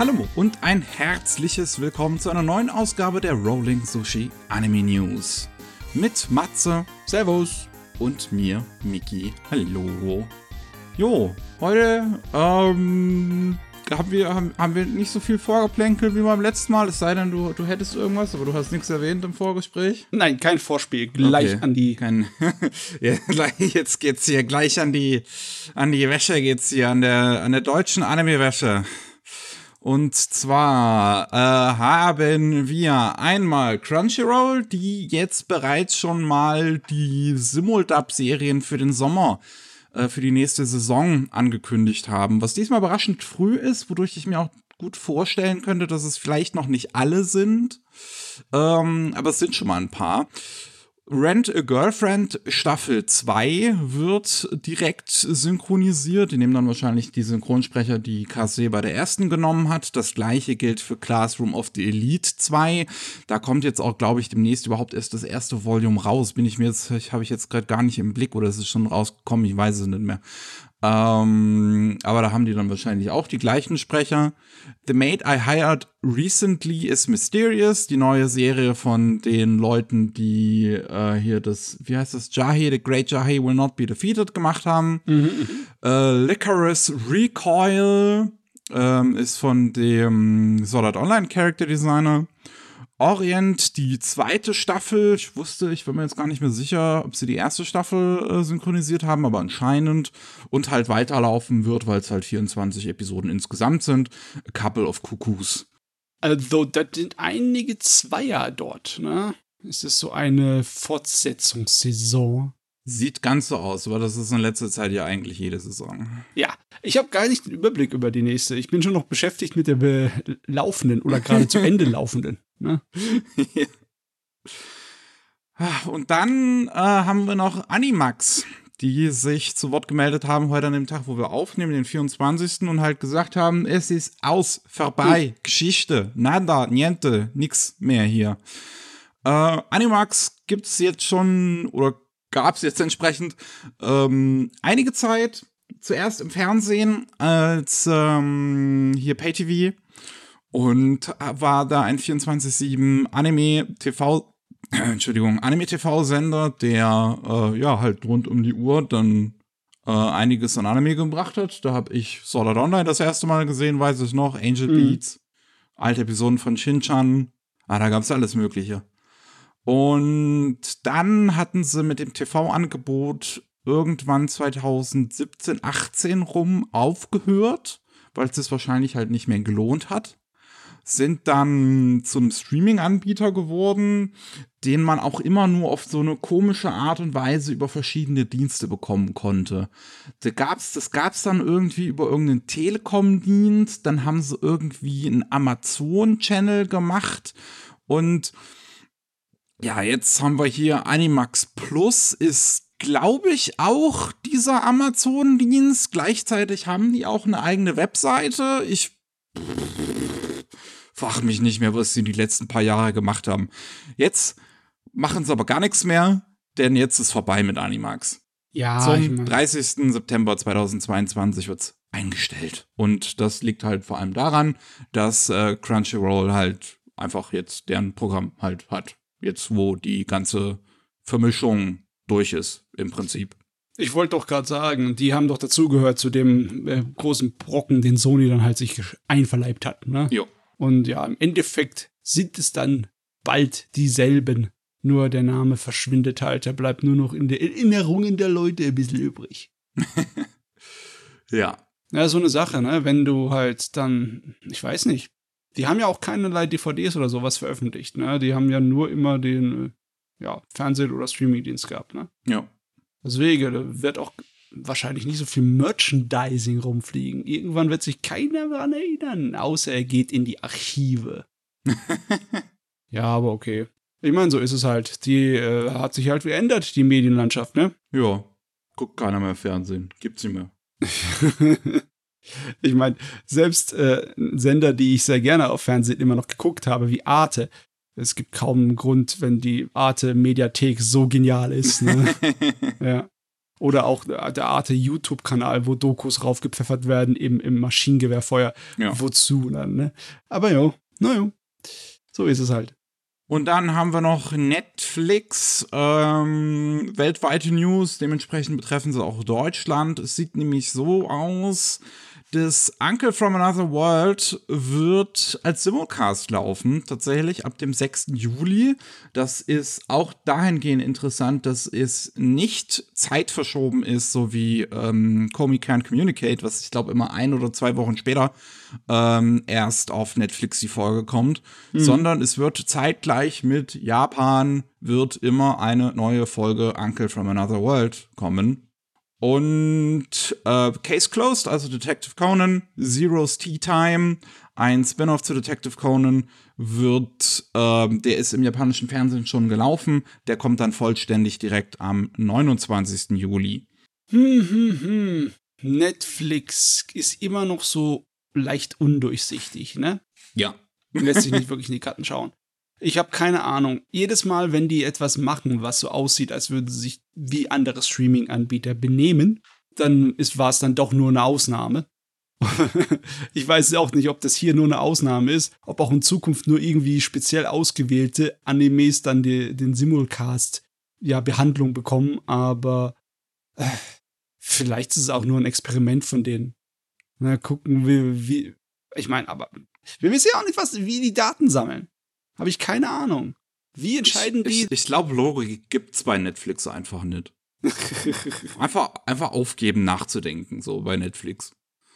Hallo und ein herzliches Willkommen zu einer neuen Ausgabe der Rolling Sushi Anime News. Mit Matze, Servus und mir, Miki. Hallo. Jo, heute ähm, haben, wir, haben, haben wir nicht so viel Vorgeplänkel wie beim letzten Mal, es sei denn, du, du hättest irgendwas, aber du hast nichts erwähnt im Vorgespräch. Nein, kein Vorspiel, gleich Okay, an die. Kein, ja, jetzt geht's hier gleich an die, an die Wäsche geht's hier, an der, an der deutschen Anime-Wäsche. Und zwar äh, haben wir einmal Crunchyroll, die jetzt bereits schon mal die Simuldub-Serien für den Sommer, äh, für die nächste Saison angekündigt haben. Was diesmal überraschend früh ist, wodurch ich mir auch gut vorstellen könnte, dass es vielleicht noch nicht alle sind. Ähm, aber es sind schon mal ein paar. Rent a Girlfriend Staffel 2 wird direkt synchronisiert. Die nehmen dann wahrscheinlich die Synchronsprecher, die Kase bei der ersten genommen hat. Das gleiche gilt für Classroom of the Elite 2. Da kommt jetzt auch, glaube ich, demnächst überhaupt erst das erste Volume raus. Bin ich mir jetzt, habe ich jetzt gerade gar nicht im Blick oder ist es schon rausgekommen? Ich weiß es nicht mehr. Ähm, aber da haben die dann wahrscheinlich auch die gleichen Sprecher. The Maid I Hired Recently is Mysterious, die neue Serie von den Leuten, die äh, hier das, wie heißt das, Jahi, The Great Jahi Will Not Be Defeated gemacht haben. Äh, Licorice Recoil ähm, ist von dem Sword Art Online Character Designer. Orient, die zweite Staffel. Ich wusste, ich bin mir jetzt gar nicht mehr sicher, ob sie die erste Staffel äh, synchronisiert haben, aber anscheinend. Und halt weiterlaufen wird, weil es halt 24 Episoden insgesamt sind. A Couple of Cuckoos. Also, das sind einige Zweier dort, ne? Es ist so eine Fortsetzungssaison. Sieht ganz so aus, aber das ist in letzter Zeit ja eigentlich jede Saison. Ja, ich habe gar nicht den Überblick über die nächste. Ich bin schon noch beschäftigt mit der be- laufenden oder gerade zu Ende laufenden. Ne? Und dann äh, haben wir noch Animax, die sich zu Wort gemeldet haben heute an dem Tag, wo wir aufnehmen, den 24. und halt gesagt haben, es ist aus, vorbei, Geschichte, nada, niente, nix mehr hier. Äh, Animax gibt's jetzt schon oder gab's jetzt entsprechend ähm, einige Zeit. Zuerst im Fernsehen als ähm, hier Pay-TV und war da ein 24-7 Anime-TV, Entschuldigung, Anime-TV-Sender, der äh, ja halt rund um die Uhr dann äh, einiges an Anime gebracht hat. Da habe ich Sword Art Online das erste Mal gesehen, weiß ich noch, Angel Beats, alte Episoden von Shin-Chan. Ah, da gab's alles Mögliche. Und dann hatten sie mit dem TV-Angebot irgendwann 2017, 18 rum aufgehört, weil es das wahrscheinlich halt nicht mehr gelohnt hat. Sind dann zum Streaming-Anbieter geworden, den man auch immer nur auf so eine komische Art und Weise über verschiedene Dienste bekommen konnte. Da gab's, das gab's dann irgendwie über irgendeinen Telekom-Dienst, dann haben sie irgendwie einen Amazon-Channel gemacht und ja, jetzt haben wir hier Animax Plus, ist, glaube ich, auch dieser Amazon-Dienst. Gleichzeitig haben die auch eine eigene Webseite. Ich frage mich nicht mehr, was sie die letzten paar Jahre gemacht haben. Jetzt machen sie aber gar nichts mehr, denn jetzt ist vorbei mit Animax. Ja, Zum ich mein, 30. September 2022 wird's eingestellt. Und das liegt halt vor allem daran, dass äh, Crunchyroll halt einfach jetzt deren Programm halt hat. Jetzt, wo die ganze Vermischung durch ist, im Prinzip. ich wollte doch gerade sagen, die haben doch dazugehört zu dem äh, großen Brocken, den Sony dann halt sich einverleibt hat. Ne? Jo. Und ja, im Endeffekt sind es dann bald dieselben. Nur der Name verschwindet halt. Er bleibt nur noch in der Erinnerungen der Leute ein bisschen übrig. Ja. Ja, so eine Sache, ne? Wenn du halt dann, ich weiß nicht, die haben ja auch keinerlei DVDs oder sowas veröffentlicht, ne? Die haben ja nur immer den, äh, ja, Fernseh- oder Streamingdienst gehabt, ne? Ja. Deswegen wird auch wahrscheinlich nicht so viel Merchandising rumfliegen. Irgendwann wird sich keiner daran erinnern, außer er geht in die Archive. ja, aber okay. Ich meine, so ist es halt. Die äh, hat sich halt geändert, die Medienlandschaft, ne? Ja. Guckt keiner mehr Fernsehen. Gibt's nicht mehr. ich meine, selbst äh, Sender, die ich sehr gerne auf Fernsehen immer noch geguckt habe, wie Arte. Es gibt kaum einen Grund, wenn die Arte-Mediathek so genial ist. Ne? ja. Oder auch der Arte YouTube-Kanal, wo Dokus raufgepfeffert werden, eben im Maschinengewehrfeuer. Ja. Wozu dann, ne? Aber ja, naja, so ist es halt. Und dann haben wir noch Netflix, ähm, weltweite News, dementsprechend betreffen sie auch Deutschland. Es sieht nämlich so aus, das Uncle from Another World wird als Simulcast laufen, tatsächlich ab dem 6. Juli. Das ist auch dahingehend interessant, dass es nicht zeitverschoben ist, so wie ähm, Comey Can't Communicate, was ich glaube immer ein oder zwei Wochen später ähm, erst auf Netflix die Folge kommt, mhm. sondern es wird zeitgleich mit Japan wird immer eine neue Folge Uncle from Another World kommen. Und äh, Case Closed, also Detective Conan, Zero's Tea Time, ein Spin-off zu Detective Conan, wird, äh, der ist im japanischen Fernsehen schon gelaufen, der kommt dann vollständig direkt am 29. Juli. Hm, hm, hm. Netflix ist immer noch so leicht undurchsichtig, ne? Ja. Lässt sich nicht wirklich in die Karten schauen. Ich habe keine Ahnung. Jedes Mal, wenn die etwas machen, was so aussieht, als würden sie sich wie andere Streaming-Anbieter benehmen, dann war es dann doch nur eine Ausnahme. ich weiß auch nicht, ob das hier nur eine Ausnahme ist, ob auch in Zukunft nur irgendwie speziell ausgewählte Animes dann die, den Simulcast ja Behandlung bekommen, aber äh, vielleicht ist es auch nur ein Experiment von denen. Na, gucken wir, wie. Ich meine, aber wir wissen ja auch nicht, was, wie die Daten sammeln. Habe ich keine Ahnung. Wie entscheiden ich, die? Ich, ich glaube, Logik gibt's bei Netflix einfach nicht. einfach, einfach aufgeben, nachzudenken, so bei Netflix.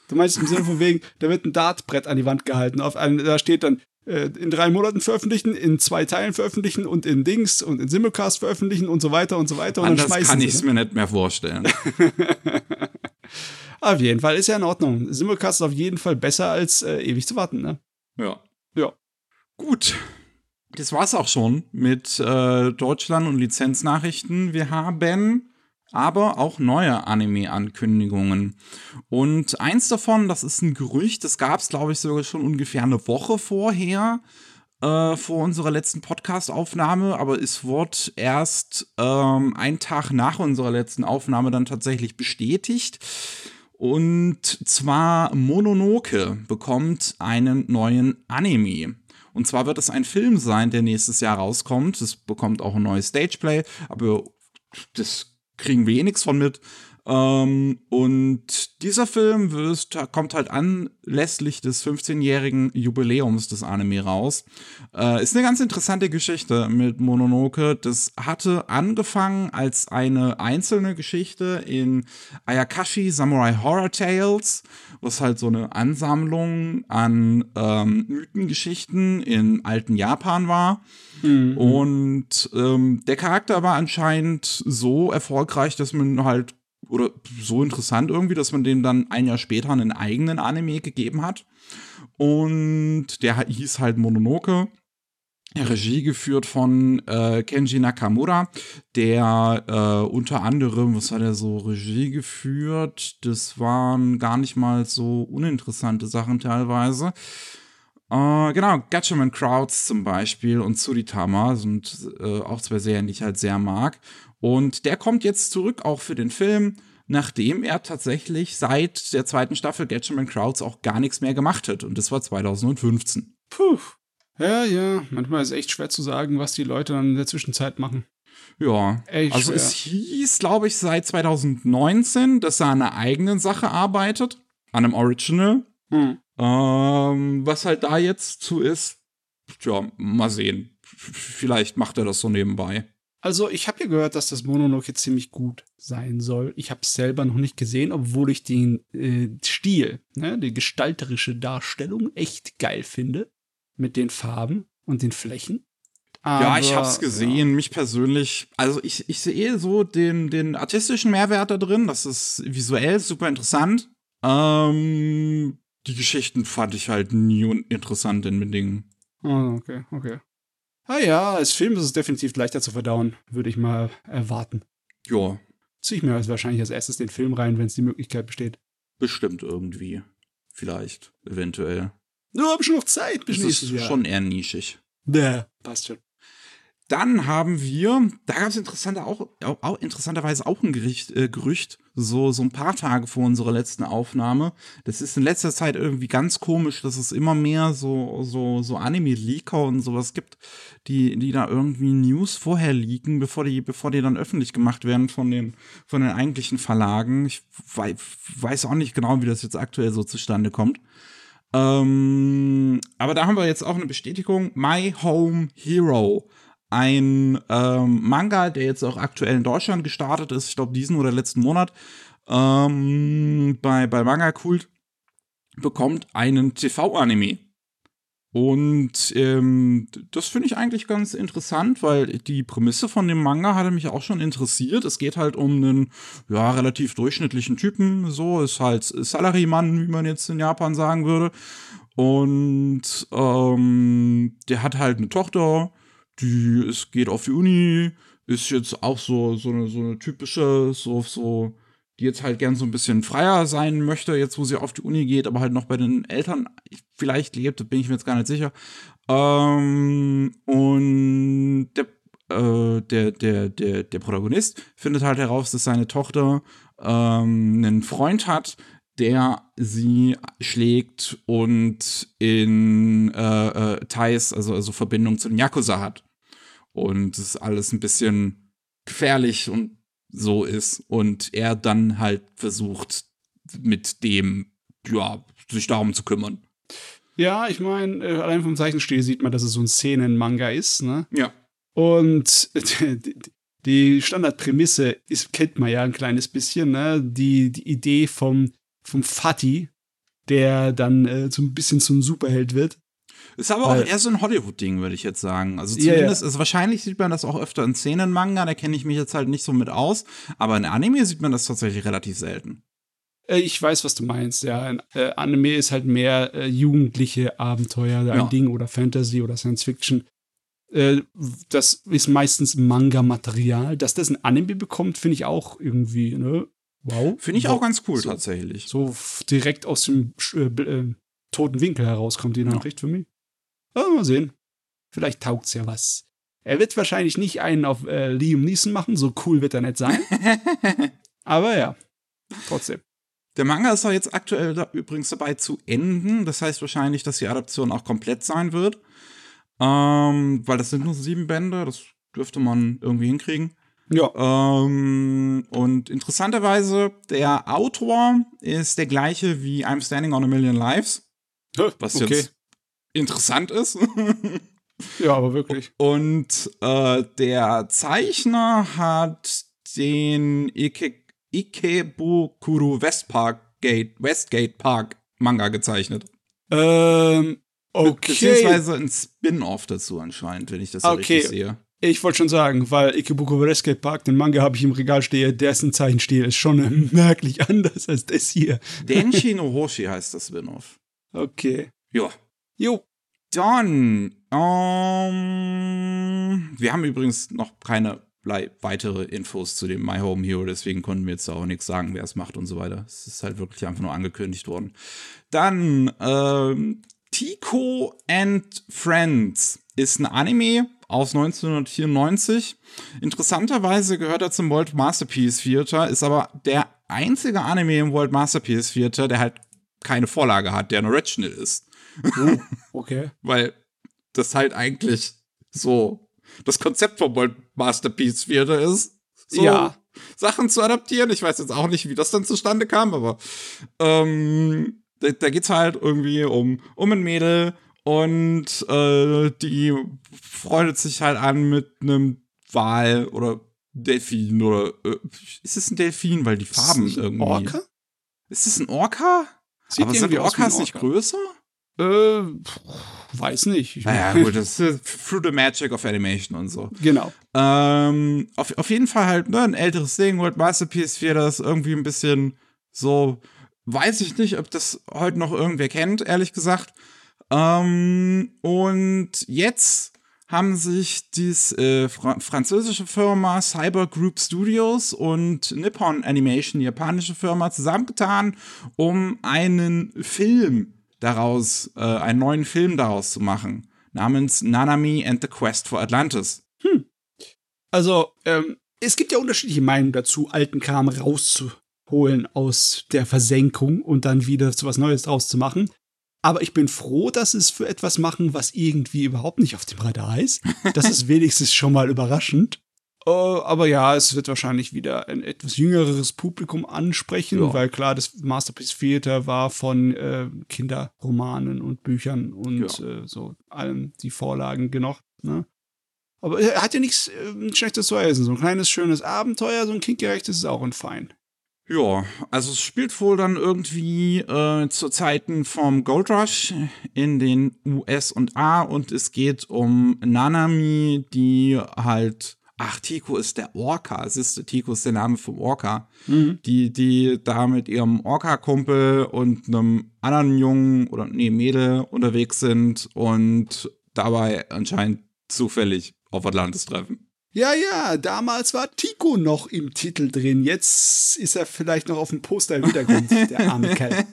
Du meinst im Sinne von wegen, da wird ein Dartbrett an die Wand gehalten. Auf einem, da steht dann äh, in drei Monaten veröffentlichen, in zwei Teilen veröffentlichen und in Dings und in Simulcast veröffentlichen und so weiter und so weiter. Und Anders kann ich es ne? mir nicht mehr vorstellen. auf jeden Fall ist ja in Ordnung. Simulcast ist auf jeden Fall besser als äh, ewig zu warten, ne? Ja. Ja. Gut das war's auch schon mit äh, Deutschland und Lizenznachrichten. Wir haben aber auch neue Anime-Ankündigungen. Und eins davon, das ist ein Gerücht, das gab es, glaube ich, sogar schon ungefähr eine Woche vorher, äh, vor unserer letzten Podcast-Aufnahme, aber es wurde erst ähm, einen Tag nach unserer letzten Aufnahme dann tatsächlich bestätigt. Und zwar Mononoke bekommt einen neuen Anime. Und zwar wird es ein Film sein, der nächstes Jahr rauskommt. Es bekommt auch ein neues Stageplay, aber das kriegen wir eh nichts von mit. Ähm, und dieser Film wirst, kommt halt anlässlich des 15-jährigen Jubiläums des Anime raus. Äh, ist eine ganz interessante Geschichte mit Mononoke. Das hatte angefangen als eine einzelne Geschichte in Ayakashi Samurai Horror Tales, was halt so eine Ansammlung an ähm, Mythengeschichten in alten Japan war. Mhm. Und ähm, der Charakter war anscheinend so erfolgreich, dass man halt oder so interessant irgendwie, dass man dem dann ein Jahr später einen eigenen Anime gegeben hat. Und der hieß halt Mononoke. Regie geführt von äh, Kenji Nakamura, der äh, unter anderem, was hat er so Regie geführt? Das waren gar nicht mal so uninteressante Sachen teilweise. Äh, genau, Gatchaman Crowds zum Beispiel und Tsuritama sind äh, auch zwei Serien, die ich halt sehr mag. Und der kommt jetzt zurück auch für den Film, nachdem er tatsächlich seit der zweiten Staffel Gatchaman Crowds auch gar nichts mehr gemacht hat. Und das war 2015. Puh. Ja, ja, manchmal ist es echt schwer zu sagen, was die Leute dann in der Zwischenzeit machen. Ja, echt also schwer. es hieß, glaube ich, seit 2019, dass er an einer eigenen Sache arbeitet, an einem Original. Hm. Ähm, was halt da jetzt zu ist, ja, mal sehen. Vielleicht macht er das so nebenbei. Also ich habe ja gehört, dass das Mononoke ziemlich gut sein soll. Ich habe es selber noch nicht gesehen, obwohl ich den äh, Stil, ne, die gestalterische Darstellung echt geil finde. Mit den Farben und den Flächen. Aber, ja, ich hab's gesehen. Ja. Mich persönlich, also ich, ich sehe so den, den artistischen Mehrwert da drin. Das ist visuell super interessant. Ähm, die Geschichten fand ich halt nie interessant in den Dingen. Oh, okay, okay. Ah ja, als Film ist es definitiv leichter zu verdauen, würde ich mal erwarten. Ja. Zieh ich mir also wahrscheinlich als erstes den Film rein, wenn es die Möglichkeit besteht. Bestimmt irgendwie. Vielleicht, eventuell. Nur hab schon noch Zeit bis nächstes Jahr. schon eher nischig. Ja, passt schon. Dann haben wir, da gab es interessante auch, auch, interessanterweise auch ein Gericht, äh, Gerücht, so, so ein paar Tage vor unserer letzten Aufnahme. Das ist in letzter Zeit irgendwie ganz komisch, dass es immer mehr so, so, so Anime-Leaker und sowas gibt, die, die da irgendwie News vorher leaken, bevor die, bevor die dann öffentlich gemacht werden von den, von den eigentlichen Verlagen. Ich weiß auch nicht genau, wie das jetzt aktuell so zustande kommt. Ähm, aber da haben wir jetzt auch eine Bestätigung. My Home Hero ein ähm, Manga, der jetzt auch aktuell in Deutschland gestartet ist, ich glaube diesen oder letzten Monat, ähm, bei, bei Manga Kult, bekommt einen TV-Anime. Und ähm, das finde ich eigentlich ganz interessant, weil die Prämisse von dem Manga hatte mich auch schon interessiert. Es geht halt um einen ja, relativ durchschnittlichen Typen, so ist halt Salarymann, wie man jetzt in Japan sagen würde. Und ähm, der hat halt eine Tochter, die es geht auf die Uni, ist jetzt auch so, so, eine, so eine typische, so, so, die jetzt halt gern so ein bisschen freier sein möchte, jetzt wo sie auf die Uni geht, aber halt noch bei den Eltern vielleicht lebt, bin ich mir jetzt gar nicht sicher. Ähm, und der, äh, der, der, der, der Protagonist findet halt heraus, dass seine Tochter ähm, einen Freund hat, der sie schlägt und in äh, äh, Ties, also, also Verbindung zu den Yakuza hat. Und es alles ein bisschen gefährlich und so ist. Und er dann halt versucht, mit dem, ja, sich darum zu kümmern. Ja, ich meine, äh, allein vom Zeichenstil sieht man, dass es so ein Szenen-Manga ist, ne? Ja. Und die Standardprämisse ist, kennt man ja ein kleines bisschen, ne? Die, die Idee vom vom Fatty, der dann äh, so ein bisschen zum Superheld wird. Ist aber auch eher so ein Hollywood-Ding, würde ich jetzt sagen. Also zumindest, ja. Also wahrscheinlich sieht man das auch öfter in Szenen-Manga, da kenne ich mich jetzt halt nicht so mit aus. Aber in Anime sieht man das tatsächlich relativ selten. Äh, ich weiß, was du meinst, ja. Äh, Anime ist halt mehr äh, jugendliche Abenteuer, ein ja. Ding oder Fantasy oder Science Fiction. Äh, das ist meistens Manga-Material. Dass das ein Anime bekommt, finde ich auch irgendwie, ne? Wow. Finde ich wow. auch ganz cool so, tatsächlich. So direkt aus dem äh, äh, toten Winkel heraus kommt die Nachricht ja. für mich. Aber mal sehen. Vielleicht taugt's ja was. Er wird wahrscheinlich nicht einen auf äh, Liam Neeson machen, so cool wird er nicht sein. Aber ja, trotzdem. Der Manga ist auch jetzt aktuell da übrigens dabei zu enden. Das heißt wahrscheinlich, dass die Adaption auch komplett sein wird. Ähm, weil das sind nur sieben Bände, das dürfte man irgendwie hinkriegen. Ja. Ähm, und interessanterweise, der Autor ist der gleiche wie I'm Standing on a Million Lives. Was okay. jetzt interessant ist. ja, aber wirklich. Und äh, der Zeichner hat den Ike Ikebukuro Westpark Gate, Westgate Park Manga gezeichnet. Ähm, okay. Beziehungsweise ein Spin-off dazu anscheinend, wenn ich das so okay. richtig sehe. Ich wollte schon sagen, weil Ikebukuro Rescue Park, den Manga habe ich im Regal stehe, dessen Zeichenstil ist schon merklich anders als das hier. Denshi no Hoshi heißt das Spin-off. Okay. Ja. Jo. Dann, ähm, wir haben übrigens noch keine weitere Infos zu dem My Home Hero, deswegen konnten wir jetzt auch nichts sagen, wer es macht und so weiter. Es ist halt wirklich einfach nur angekündigt worden. Dann, ähm, Tico and Friends ist ein Anime aus 1994. Interessanterweise gehört er zum World Masterpiece Theater, ist aber der einzige Anime im World Masterpiece Theater, der halt keine Vorlage hat, der ein Original ist. Oh, okay. Weil das halt eigentlich so das Konzept vom World Masterpiece Theater ist. So ja. Sachen zu adaptieren. Ich weiß jetzt auch nicht, wie das dann zustande kam, aber ähm, da, da geht's halt irgendwie um, um ein Mädel, und äh, die freundet sich halt an mit einem Wal oder Delfin oder äh, ist es ein Delfin, weil die Farben ist irgendwie. Orca? Ist es ein Orca? Sieht Aber sind Orcas nicht größer? Äh, weiß nicht. Ich naja, gut, das ist through the magic of animation und so. Genau. Ähm, auf, auf jeden Fall halt, ne, ein älteres Ding, World Masterpiece 4, das irgendwie ein bisschen so, weiß ich nicht, ob das heute noch irgendwer kennt, ehrlich gesagt. Ähm, und jetzt haben sich die äh, Fra französische Firma Cyber Group Studios und Nippon Animation, die japanische Firma, zusammengetan, um einen Film daraus, äh, einen neuen Film daraus zu machen, namens Nanami and the Quest for Atlantis. Hm. Also, ähm, es gibt ja unterschiedliche Meinungen dazu, alten Kram rauszuholen aus der Versenkung und dann wieder zu was Neues draus zu machen. Aber ich bin froh, dass es für etwas machen, was irgendwie überhaupt nicht auf dem Radar ist. Das ist wenigstens schon mal überraschend. Uh, aber ja, es wird wahrscheinlich wieder ein etwas jüngeres Publikum ansprechen, ja. weil klar, das Masterpiece Theater war von äh, Kinderromanen und Büchern und ja. äh, so allem die Vorlagen genug. Ne? Aber er hat ja nichts äh, Schlechtes zu essen. So ein kleines, schönes Abenteuer, so ein kindgerechtes ist auch ein Fein. Ja, also es spielt wohl dann irgendwie äh, zu Zeiten vom Gold Rush in den US und A und es geht um Nanami, die halt ach, Tico ist der Orca. Siehst du, Tico ist der Name vom Orca. Mhm. Die, die da mit ihrem Orca-Kumpel und einem anderen Jungen oder nee, Mädel unterwegs sind und dabei anscheinend zufällig auf Atlantis treffen. Ja, ja, damals war Tico noch im Titel drin. Jetzt ist er vielleicht noch auf dem Poster im Hintergrund, der arme Kerl.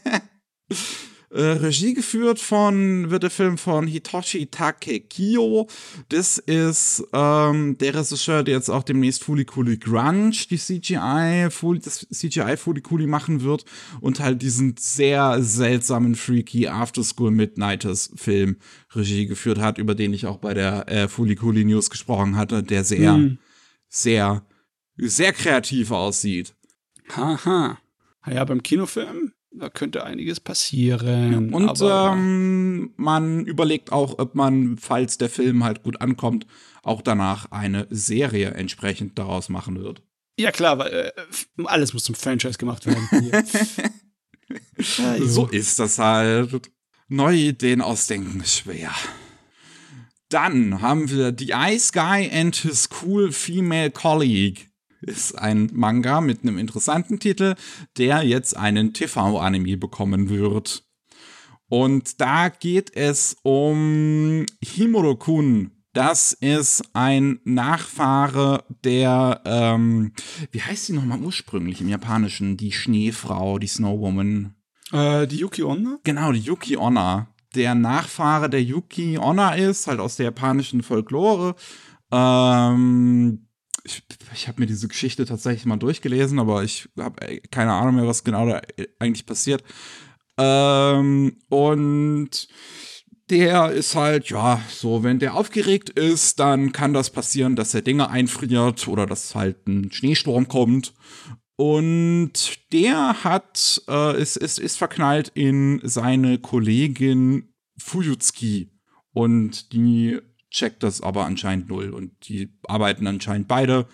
Äh, Regie geführt von, wird der Film von Hitoshi Takekio. Das ist ähm, der Regisseur, der jetzt auch demnächst Fuli Kuli Grunge, die CGI, Fuli, das CGI Fuli Kuli machen wird und halt diesen sehr seltsamen, freaky After School Midnighters Film Regie geführt hat, über den ich auch bei der äh, Fuli Kuli News gesprochen hatte, der sehr, hm. sehr, sehr kreativ aussieht. Haha. Ja, beim Kinofilm da könnte einiges passieren. Ja, und ähm, man überlegt auch, ob man, falls der Film halt gut ankommt, auch danach eine Serie entsprechend daraus machen wird. Ja, klar, weil äh, alles muss zum Franchise gemacht werden. ja, so ist das halt. Neue Ideen ausdenken ist schwer. Dann haben wir The Ice Guy and His Cool Female Colleague ist ein Manga mit einem interessanten Titel, der jetzt einen TV-Anime bekommen wird. Und da geht es um Himuro-kun. Das ist ein Nachfahre der, ähm, wie heißt sie nochmal ursprünglich im Japanischen? Die Schneefrau, die Snowwoman. Äh, die Yuki Onna? Genau, die Yuki Onna. Der Nachfahre der Yuki Onna ist, halt aus der japanischen Folklore. Ähm, ich, ich habe mir diese Geschichte tatsächlich mal durchgelesen, aber ich habe keine Ahnung mehr, was genau da eigentlich passiert. Ähm, und der ist halt, ja, so, wenn der aufgeregt ist, dann kann das passieren, dass er Dinge einfriert oder dass halt ein Schneesturm kommt. Und der hat, äh, ist, ist, ist verknallt in seine Kollegin Fuyutsuki. Und die checkt das aber anscheinend null. Und die arbeiten anscheinend beide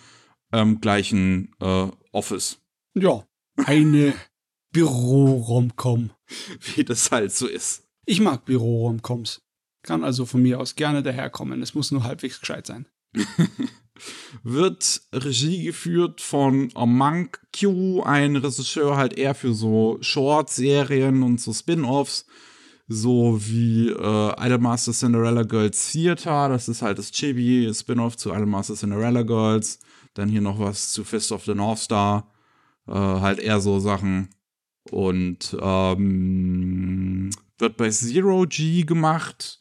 im gleichen äh, Office. Ja, eine Büro-Romcom. Wie das halt so ist. Ich mag Büro-Romcoms. Kann also von mir aus gerne daherkommen. Es muss nur halbwegs gescheit sein. Wird Regie geführt von Monk Q, ein Regisseur halt eher für so Short-Serien und so Spin-Offs so wie äh, Idolmaster Cinderella Girls Theater, das ist halt das Chibi, Spin-off zu Idolmaster Cinderella Girls, dann hier noch was zu Fist of the North Star, äh, halt eher so Sachen. Und ähm, wird bei Zero G gemacht,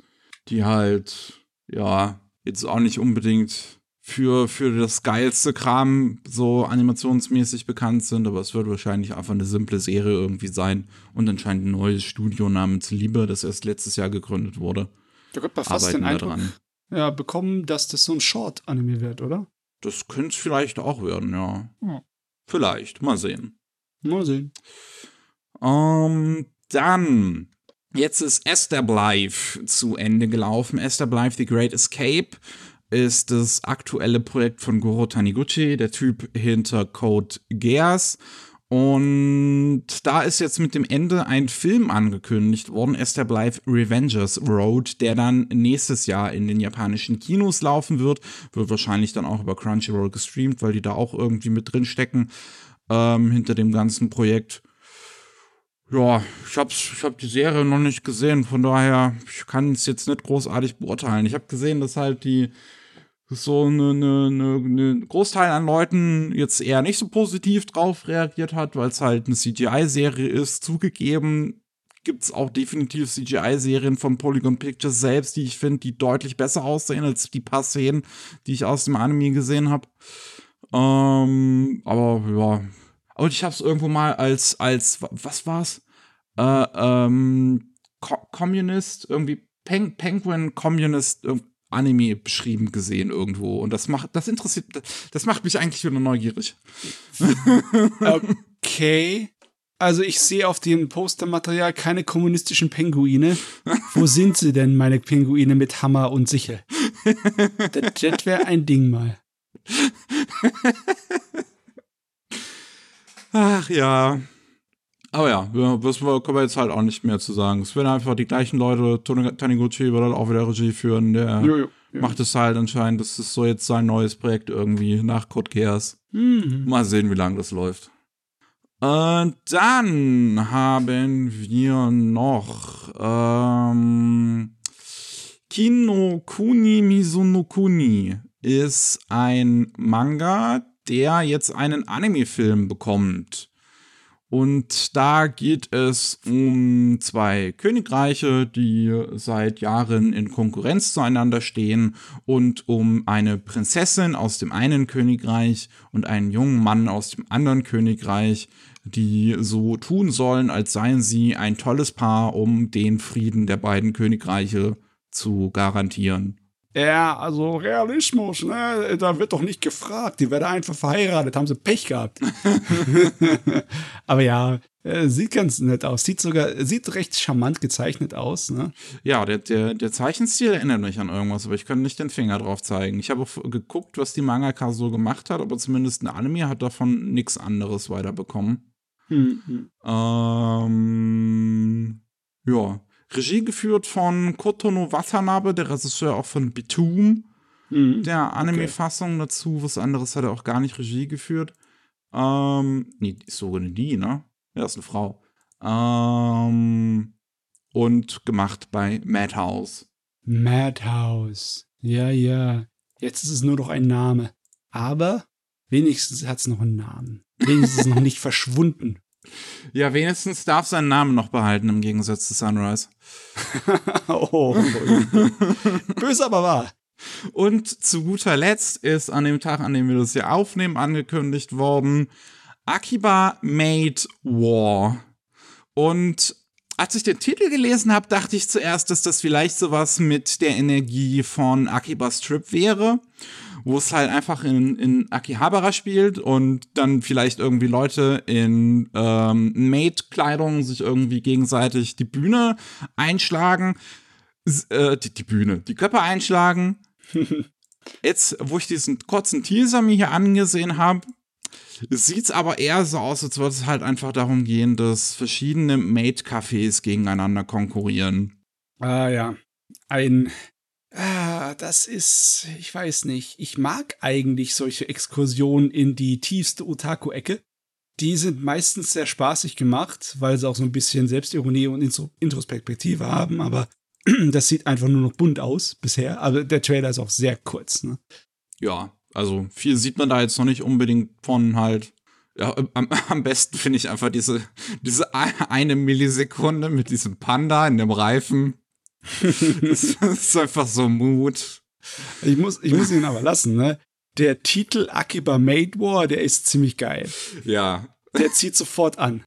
die halt, ja, jetzt auch nicht unbedingt für, für das geilste Kram so animationsmäßig bekannt sind, aber es wird wahrscheinlich einfach eine simple Serie irgendwie sein und anscheinend ein neues Studio namens Liebe, das erst letztes Jahr gegründet wurde. Da könnte man fast den Eindruck dran. Ja, bekommen, dass das so ein Short-Anime wird, oder? Das könnte es vielleicht auch werden, ja. ja. Vielleicht, mal sehen. Mal sehen. Ähm, dann, jetzt ist Esther Blythe zu Ende gelaufen. Esther Blythe, The Great Escape ist das aktuelle Projekt von Goro Taniguchi, der Typ hinter Code Geass. Und da ist jetzt mit dem Ende ein Film angekündigt worden, Esther Blythe Revengers Road, der dann nächstes Jahr in den japanischen Kinos laufen wird. Wird wahrscheinlich dann auch über Crunchyroll gestreamt, weil die da auch irgendwie mit drin stecken ähm, hinter dem ganzen Projekt. Ja, ich habe ich hab die Serie noch nicht gesehen, von daher, ich kann es jetzt nicht großartig beurteilen. Ich habe gesehen, dass halt die so eine, eine, eine Großteil an Leuten jetzt eher nicht so positiv drauf reagiert hat, weil es halt eine CGI-Serie ist, zugegeben. gibt es auch definitiv CGI-Serien von Polygon Pictures selbst, die ich finde, die deutlich besser aussehen als die paar Szenen, die ich aus dem Anime gesehen habe. Ähm, aber ja. Und ich habe es irgendwo mal als, als, was war's? Äh, ähm, Co Communist, irgendwie Peng Penguin Communist Anime beschrieben gesehen irgendwo. Und das macht, das interessiert, das macht mich eigentlich wieder neugierig. okay. Also ich sehe auf dem Postermaterial keine kommunistischen Pinguine. Wo sind sie denn, meine Pinguine mit Hammer und Sichel? das das wäre ein Ding mal. Ach ja. Aber ja, das können wir jetzt halt auch nicht mehr zu sagen. Es werden einfach die gleichen Leute, Taniguchi wird halt auch wieder Regie führen, der jo, jo, jo. macht es halt anscheinend, das ist so jetzt sein neues Projekt irgendwie nach Code Chaos. Mhm. Mal sehen, wie lange das läuft. Und dann haben wir noch ähm, Kino Kuni Mizunokuni ist ein Manga, der jetzt einen Anime-Film bekommt. Und da geht es um zwei Königreiche, die seit Jahren in Konkurrenz zueinander stehen und um eine Prinzessin aus dem einen Königreich und einen jungen Mann aus dem anderen Königreich, die so tun sollen, als seien sie ein tolles Paar, um den Frieden der beiden Königreiche zu garantieren. Ja, also Realismus, ne? Da wird doch nicht gefragt. Die werden einfach verheiratet, haben sie Pech gehabt. Aber ja, äh, sieht ganz nett aus. Sieht sogar, sieht recht charmant gezeichnet aus, ne? Ja, der, der, der Zeichenstil erinnert mich an irgendwas, aber ich kann nicht den Finger drauf zeigen. Ich habe auch geguckt, was die Mangaka so gemacht hat, aber zumindest ein Anime hat davon nichts anderes weiterbekommen. Hm, Ähm, ja. Regie geführt von Kotono Watanabe, der Regisseur auch von Bitum, mhm. der Anime-Fassung okay. dazu. Was anderes hat er auch gar nicht Regie geführt. Ähm, nee, ist sogar eine die, ne? Ja, ist eine Frau. Ähm, und gemacht bei Madhouse. Madhouse. Ja, ja. Jetzt ist es nur noch ein Name. Aber wenigstens hat es noch einen Namen. Wenigstens noch nicht verschwunden. Ja, wenigstens darf sein Namen noch behalten im Gegensatz zu Sunrise. oh, böse aber wahr. Und zu guter Letzt ist an dem Tag, an dem wir das hier aufnehmen, angekündigt worden, Akiba Made War. Und als ich den Titel gelesen habe, dachte ich zuerst, dass das vielleicht sowas mit der Energie von Akiba Strip wäre wo es halt einfach in, in Akihabara spielt und dann vielleicht irgendwie Leute in ähm, Maid-Kleidung sich irgendwie gegenseitig die Bühne einschlagen. Äh, die, die Bühne, die Köpfe einschlagen. Jetzt, wo ich diesen kurzen Teaser mir hier angesehen habe, sieht es aber eher so aus, als würde es halt einfach darum gehen, dass verschiedene Maid-Cafés gegeneinander konkurrieren. Ah ja. Ein Das ist, ich weiß nicht. Ich mag eigentlich solche Exkursionen in die tiefste Otaku-Ecke. Die sind meistens sehr spaßig gemacht, weil sie auch so ein bisschen Selbstironie und Introspektive haben, aber das sieht einfach nur noch bunt aus bisher. Aber der Trailer ist auch sehr kurz, ne? Ja, also viel sieht man da jetzt noch nicht unbedingt von halt. Ja, am, am besten finde ich einfach diese, diese eine Millisekunde mit diesem Panda in dem Reifen das ist einfach so Mut. Ich muss, ich muss ihn aber lassen, ne? Der Titel Akiba Made War, der ist ziemlich geil. Ja. Der zieht sofort an.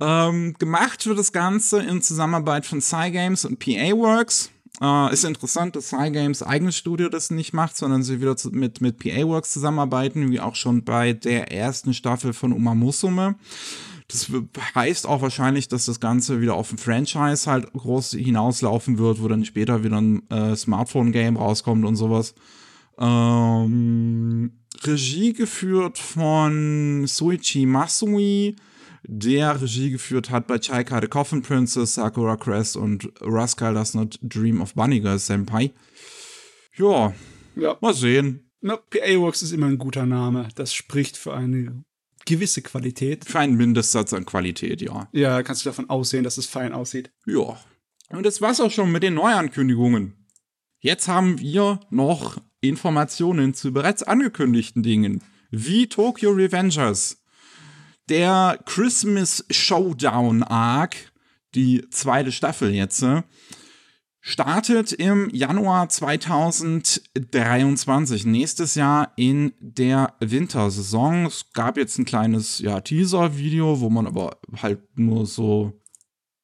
Ähm, gemacht wird das Ganze in Zusammenarbeit von Cygames und PA Works. Äh, ist interessant, dass Cygames eigenes Studio das nicht macht, sondern sie wieder zu, mit, mit PA Works zusammenarbeiten, wie auch schon bei der ersten Staffel von Uma Musume. Das heißt auch wahrscheinlich, dass das Ganze wieder auf ein Franchise halt groß hinauslaufen wird, wo dann später wieder ein äh, Smartphone-Game rauskommt und sowas. Ähm, Regie geführt von Suichi Masui, der Regie geführt hat bei Chaika the Coffin Princess, Sakura Crest und Rascal Does Not Dream of Bunny Girl Senpai. Ja, ja. mal sehen. Na, PA Works ist immer ein guter Name. Das spricht für eine gewisse Qualität. Für einen Mindestsatz an Qualität, ja. Ja, kannst du davon aussehen, dass es fein aussieht. Ja. Und das war's auch schon mit den Neuankündigungen. Jetzt haben wir noch Informationen zu bereits angekündigten Dingen, wie Tokyo Revengers, der Christmas Showdown Arc, die zweite Staffel jetzt. Startet im Januar 2023, nächstes Jahr in der Wintersaison. Es gab jetzt ein kleines ja, Teaser-Video, wo man aber halt nur so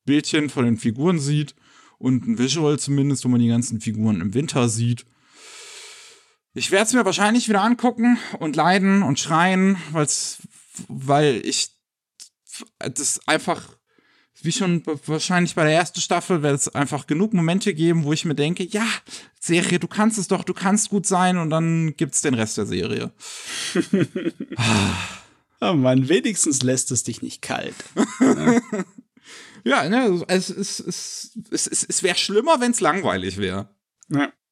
Bildchen von den Figuren sieht und ein Visual zumindest, wo man die ganzen Figuren im Winter sieht. Ich werde es mir wahrscheinlich wieder angucken und leiden und schreien, weil's, weil ich das einfach wie schon wahrscheinlich bei der ersten Staffel, wird es einfach genug Momente geben, wo ich mir denke, ja, Serie, du kannst es doch, du kannst gut sein und dann gibt's den Rest der Serie. oh Mann, wenigstens lässt es dich nicht kalt. ja, ne, es, es, es, es, es, es wäre schlimmer, wenn es langweilig wäre. Ja.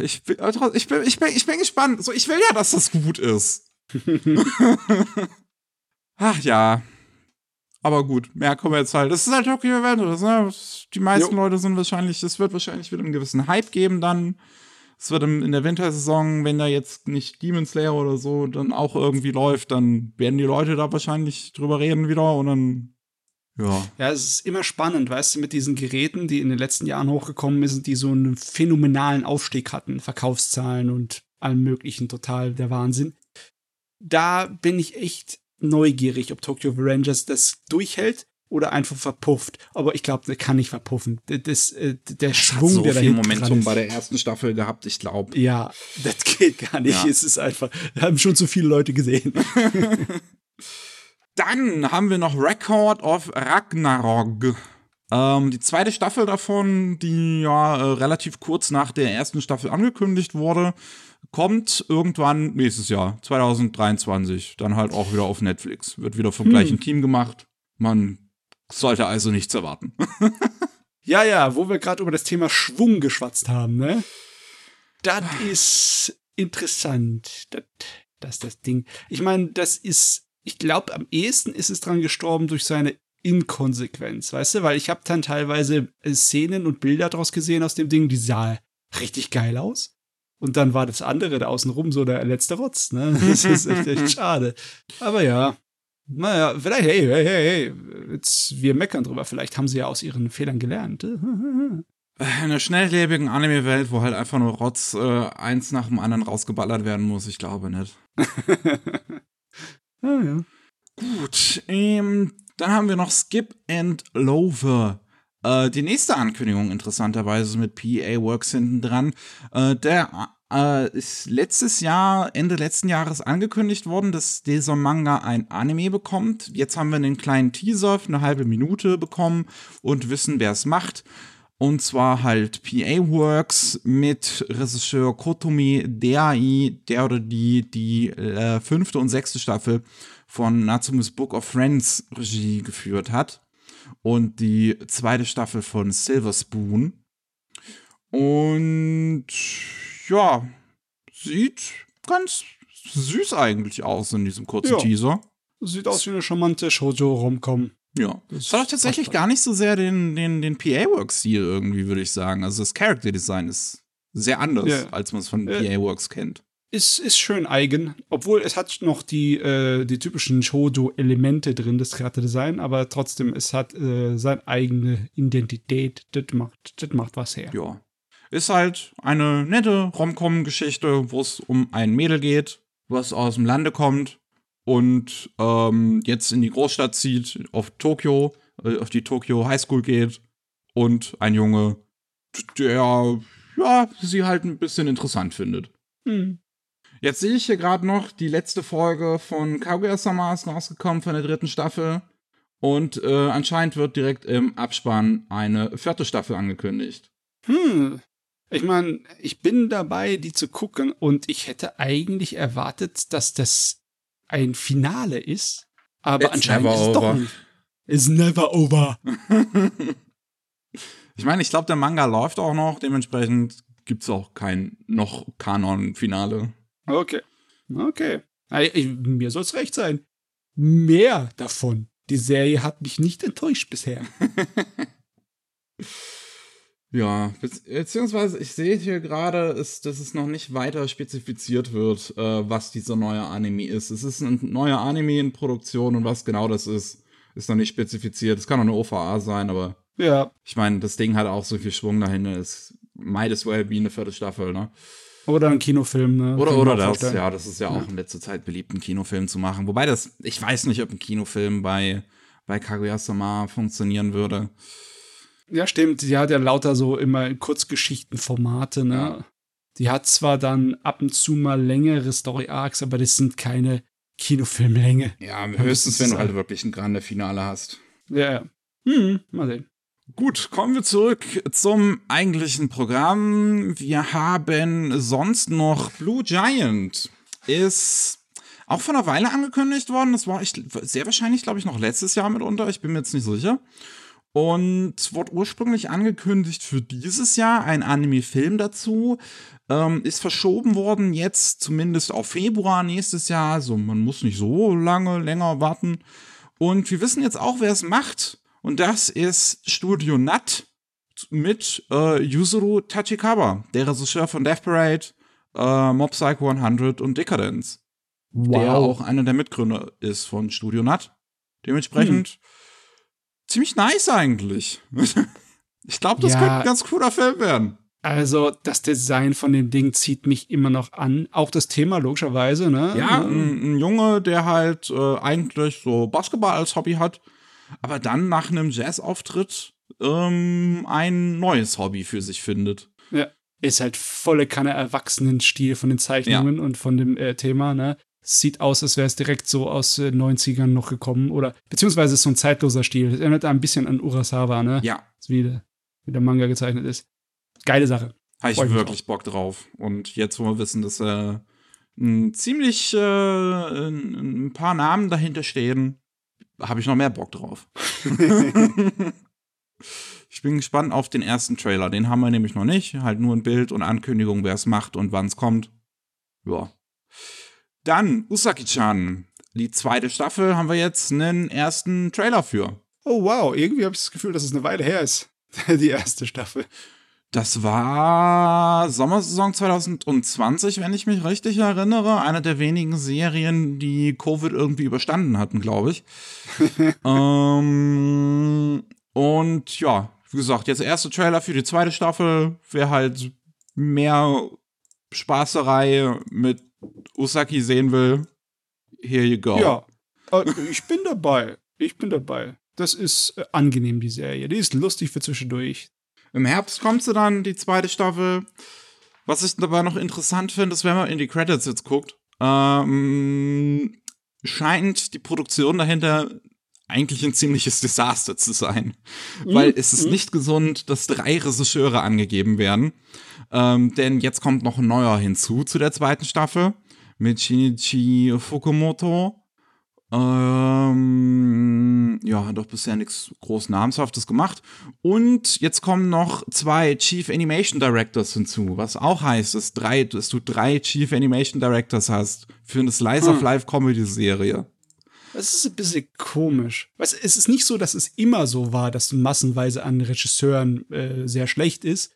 Ich bin, ich, bin, ich, bin, ich bin gespannt. So, ich will ja, dass das gut ist. Ach ja. Aber gut, mehr kommen wir jetzt halt. Das ist halt Tokyo Adventures, ne? Die meisten jo. Leute sind wahrscheinlich, es wird wahrscheinlich wieder einen gewissen Hype geben dann. Es wird in der Wintersaison, wenn da jetzt nicht Demon Slayer oder so dann auch irgendwie läuft, dann werden die Leute da wahrscheinlich drüber reden wieder und dann ja. Ja, es ist immer spannend, weißt du, mit diesen Geräten, die in den letzten Jahren hochgekommen sind, die so einen phänomenalen Aufstieg hatten, Verkaufszahlen und allem möglichen, total der Wahnsinn. Da bin ich echt neugierig, ob Tokyo Rangers das durchhält oder einfach verpufft. Aber ich glaube, der kann nicht verpuffen. Das, äh, der das Schwung, so der viel Momentum bei der ersten Staffel gehabt, ich glaube. Ja, das geht gar nicht. Ja. Es ist einfach, wir haben schon zu viele Leute gesehen. Dann haben wir noch Record of Ragnarok. Ähm, die zweite Staffel davon, die ja äh, relativ kurz nach der ersten Staffel angekündigt wurde, kommt irgendwann nächstes Jahr, 2023, dann halt auch wieder auf Netflix. Wird wieder vom hm. gleichen Team gemacht. Man sollte also nichts erwarten. ja, ja, wo wir gerade über das Thema Schwung geschwatzt haben, ne? Das ist interessant. Das, das das Ding. Ich meine, das ist, ich glaube, am ehesten ist es dran gestorben durch seine Inkonsequenz, weißt du? Weil ich habe dann teilweise Szenen und Bilder draus gesehen aus dem Ding, die sah richtig geil aus. Und dann war das andere da außenrum so der letzte Rotz, ne? Das ist echt, echt schade. Aber ja. Naja, vielleicht, hey, hey, hey, hey, jetzt, wir meckern drüber, vielleicht haben sie ja aus ihren Fehlern gelernt. In einer schnelllebigen Anime-Welt, wo halt einfach nur Rotz äh, eins nach dem anderen rausgeballert werden muss, ich glaube nicht. ah, ja. Gut, ähm, dann haben wir noch Skip and Lover. Äh, die nächste Ankündigung interessanterweise mit PA Works hinten dran. Äh, der äh, ist letztes Jahr, Ende letzten Jahres angekündigt worden, dass dieser Manga ein Anime bekommt. Jetzt haben wir einen kleinen Teaser für eine halbe Minute bekommen und wissen, wer es macht. Und zwar halt PA Works mit Regisseur Kotomi Deai, der oder die die äh, fünfte und sechste Staffel von Natsume's Book of Friends Regie geführt hat und die zweite Staffel von Silver Spoon. Und ja, sieht ganz süß eigentlich aus in diesem kurzen ja. Teaser. Sieht aus wie eine charmante Shoujo-Romcom. Ja. Das hat auch tatsächlich gar nicht so sehr den, den, den PA-Works-Stil irgendwie, würde ich sagen. Also das Character-Design ist sehr anders, ja. als man es von ja. PA-Works kennt ist, ist schön eigen, obwohl es hat noch die, äh, die typischen Shoujo-Elemente drin, das Charakterdesign, aber trotzdem, es hat äh, seine eigene Identität. Das macht, das macht was her. Ja. Ist halt eine nette Rom-Com-Geschichte, wo es um ein Mädel geht, was aus dem Lande kommt und ähm, jetzt in die Großstadt zieht, auf Tokio, äh, auf die Tokyo High School geht und ein Junge, der ja, sie halt ein bisschen interessant findet. Hm. Jetzt sehe ich hier gerade noch, die letzte Folge von Kaguya-sama ist rausgekommen von der dritten Staffel. Und äh, anscheinend wird direkt im Abspann eine vierte Staffel angekündigt. Hm. Ich meine, ich bin dabei, die zu gucken und ich hätte eigentlich erwartet, dass das ein Finale ist. Aber It's anscheinend ist es doch nicht. It's never over. ich meine, ich glaube, der Manga läuft auch noch. Dementsprechend gibt es auch kein noch Kanon-Finale. Okay. Okay. Ich, mir soll es recht sein. Mehr davon. Die Serie hat mich nicht enttäuscht bisher. ja, beziehungsweise ich sehe hier gerade, dass es noch nicht weiter spezifiziert wird, äh, was dieser neue Anime ist. Es ist ein neuer Anime in Produktion und was genau das ist, Ist noch nicht spezifiziert. Es kann auch eine OVA sein, aber Ja. ich meine, das Ding hat auch so viel Schwung dahinter. Es might as well be eine vierte Staffel, ne? Oder ein Kinofilm, ne? Oder, Kann oder das, vorstellen. ja, das ist ja auch in letzter Zeit beliebt, einen Kinofilm zu machen. Wobei das, ich weiß nicht, ob ein Kinofilm bei, bei Kaguya-sama funktionieren würde. Ja, stimmt. Die hat ja lauter so immer Kurzgeschichtenformate, ne? Ja. Die hat zwar dann ab und zu mal längere Story-Arcs, aber das sind keine Kinofilmlänge. Ja, höchstens, wenn du halt wirklich ein grande Finale hast. Ja, ja. Hm, mal sehen. Gut, kommen wir zurück zum eigentlichen Programm. Wir haben sonst noch Blue Giant. Ist auch vor einer Weile angekündigt worden. Das war ich, sehr wahrscheinlich, glaube ich, noch letztes Jahr mitunter. Ich bin mir jetzt nicht sicher. Und wurde ursprünglich angekündigt für dieses Jahr ein Anime-Film dazu. Ähm, ist verschoben worden jetzt zumindest auf Februar nächstes Jahr. Also man muss nicht so lange länger warten. Und wir wissen jetzt auch, wer es macht. Und das ist Studio Nut mit äh, Yuzuru Tachikawa, der Regisseur von Death Parade, äh, Mob Psycho 100 und Decadence. Der auch einer der Mitgründer ist von Studio Nut. Dementsprechend ziemlich nice eigentlich. ich glaube, das Ja. könnte ein ganz cooler Film werden. Also, das Design von dem Ding zieht mich immer noch an. Auch das Thema, logischerweise, ne? Ja, ein, ein Junge, der halt äh, eigentlich so Basketball als Hobby hat, aber dann nach einem Jazz-Auftritt ähm, ein neues Hobby für sich findet. Ist halt volle Kanne Erwachsenenstil von den Zeichnungen und von dem äh, Thema, ne? Sieht aus, als wäre es direkt so aus äh, 90ern noch gekommen. Oder, beziehungsweise ist so ein zeitloser Stil. Das erinnert ein bisschen an Urasawa, ne? Ja, Wie der, wie der Manga gezeichnet ist. Geile Sache. habe ich wirklich Bock drauf. Und jetzt, wo wir wissen, dass äh, ein ziemlich äh, ein paar Namen dahinter stehen, habe ich noch mehr Bock drauf. ich bin gespannt auf den ersten Trailer. Den haben wir nämlich noch nicht. Halt nur ein Bild und Ankündigung, wer es macht und wann es kommt. Ja. Dann Usaki-chan. Die zweite Staffel haben wir jetzt einen ersten Trailer für. Oh wow, irgendwie habe ich das Gefühl, dass es eine Weile her ist. Die erste Staffel. Das war Sommersaison 2020, wenn ich mich richtig erinnere. Eine der wenigen Serien, die Covid irgendwie überstanden hatten, glaube ich. ähm, und ja, wie gesagt, jetzt der erste Trailer für die zweite Staffel. Wer halt mehr Spaßerei mit Usaki sehen will, here you go. Ja, äh, ich bin dabei. Ich bin dabei. Das ist äh, angenehm, die Serie. Die ist lustig für zwischendurch. Im Herbst kommt sie dann, die zweite Staffel. Was ich dabei noch interessant finde, ist, wenn man in die Credits jetzt guckt, ähm, scheint die Produktion dahinter eigentlich ein ziemliches Desaster zu sein. Weil es ist mhm. nicht gesund, dass drei Regisseure angegeben werden. Ähm, denn jetzt kommt noch ein neuer hinzu zu der zweiten Staffel mit Shinichi Fukumoto. Ähm, ja, hat doch bisher nichts groß Namenshaftes gemacht. Und jetzt kommen noch zwei Chief Animation Directors hinzu, was auch heißt, dass, drei, dass du drei Chief Animation Directors hast für eine Slice of Hm. Life Comedy Serie. Das ist ein bisschen komisch. Weißt, es ist nicht so, dass es immer so war, dass massenweise an Regisseuren äh, sehr schlecht ist,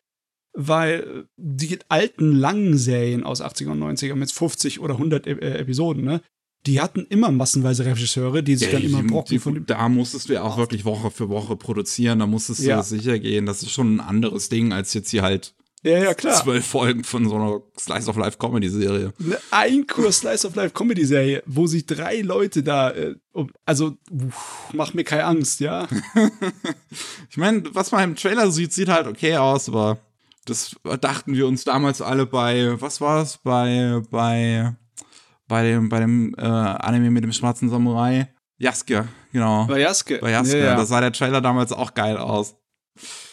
weil die alten langen Serien aus 80er und 90er mit 50 oder 100 e äh, Episoden, ne, die hatten immer massenweise Regisseure, die sich dann Ja, immer die- brocken die- von. Da musstest du ja auch wirklich Woche für Woche produzieren, da musstest du Ja. sicher gehen. Das ist schon ein anderes Ding, als jetzt hier halt Ja, ja, klar. zwölf Folgen von so einer Slice of Life Comedy Serie. Eine Ein-Kurs Slice of Life Comedy Serie, wo sich drei Leute da, äh, also uff, mach mir keine Angst, ja. Ich meine, was man im Trailer sieht, sieht halt okay aus, aber das dachten wir uns damals alle bei, was war es, bei, bei, bei dem, bei dem äh, Anime mit dem schwarzen Samurai. Yasuke, genau. Bei Jaske. Bei Yasuke. Ja, ja. Da sah der Trailer damals auch geil aus.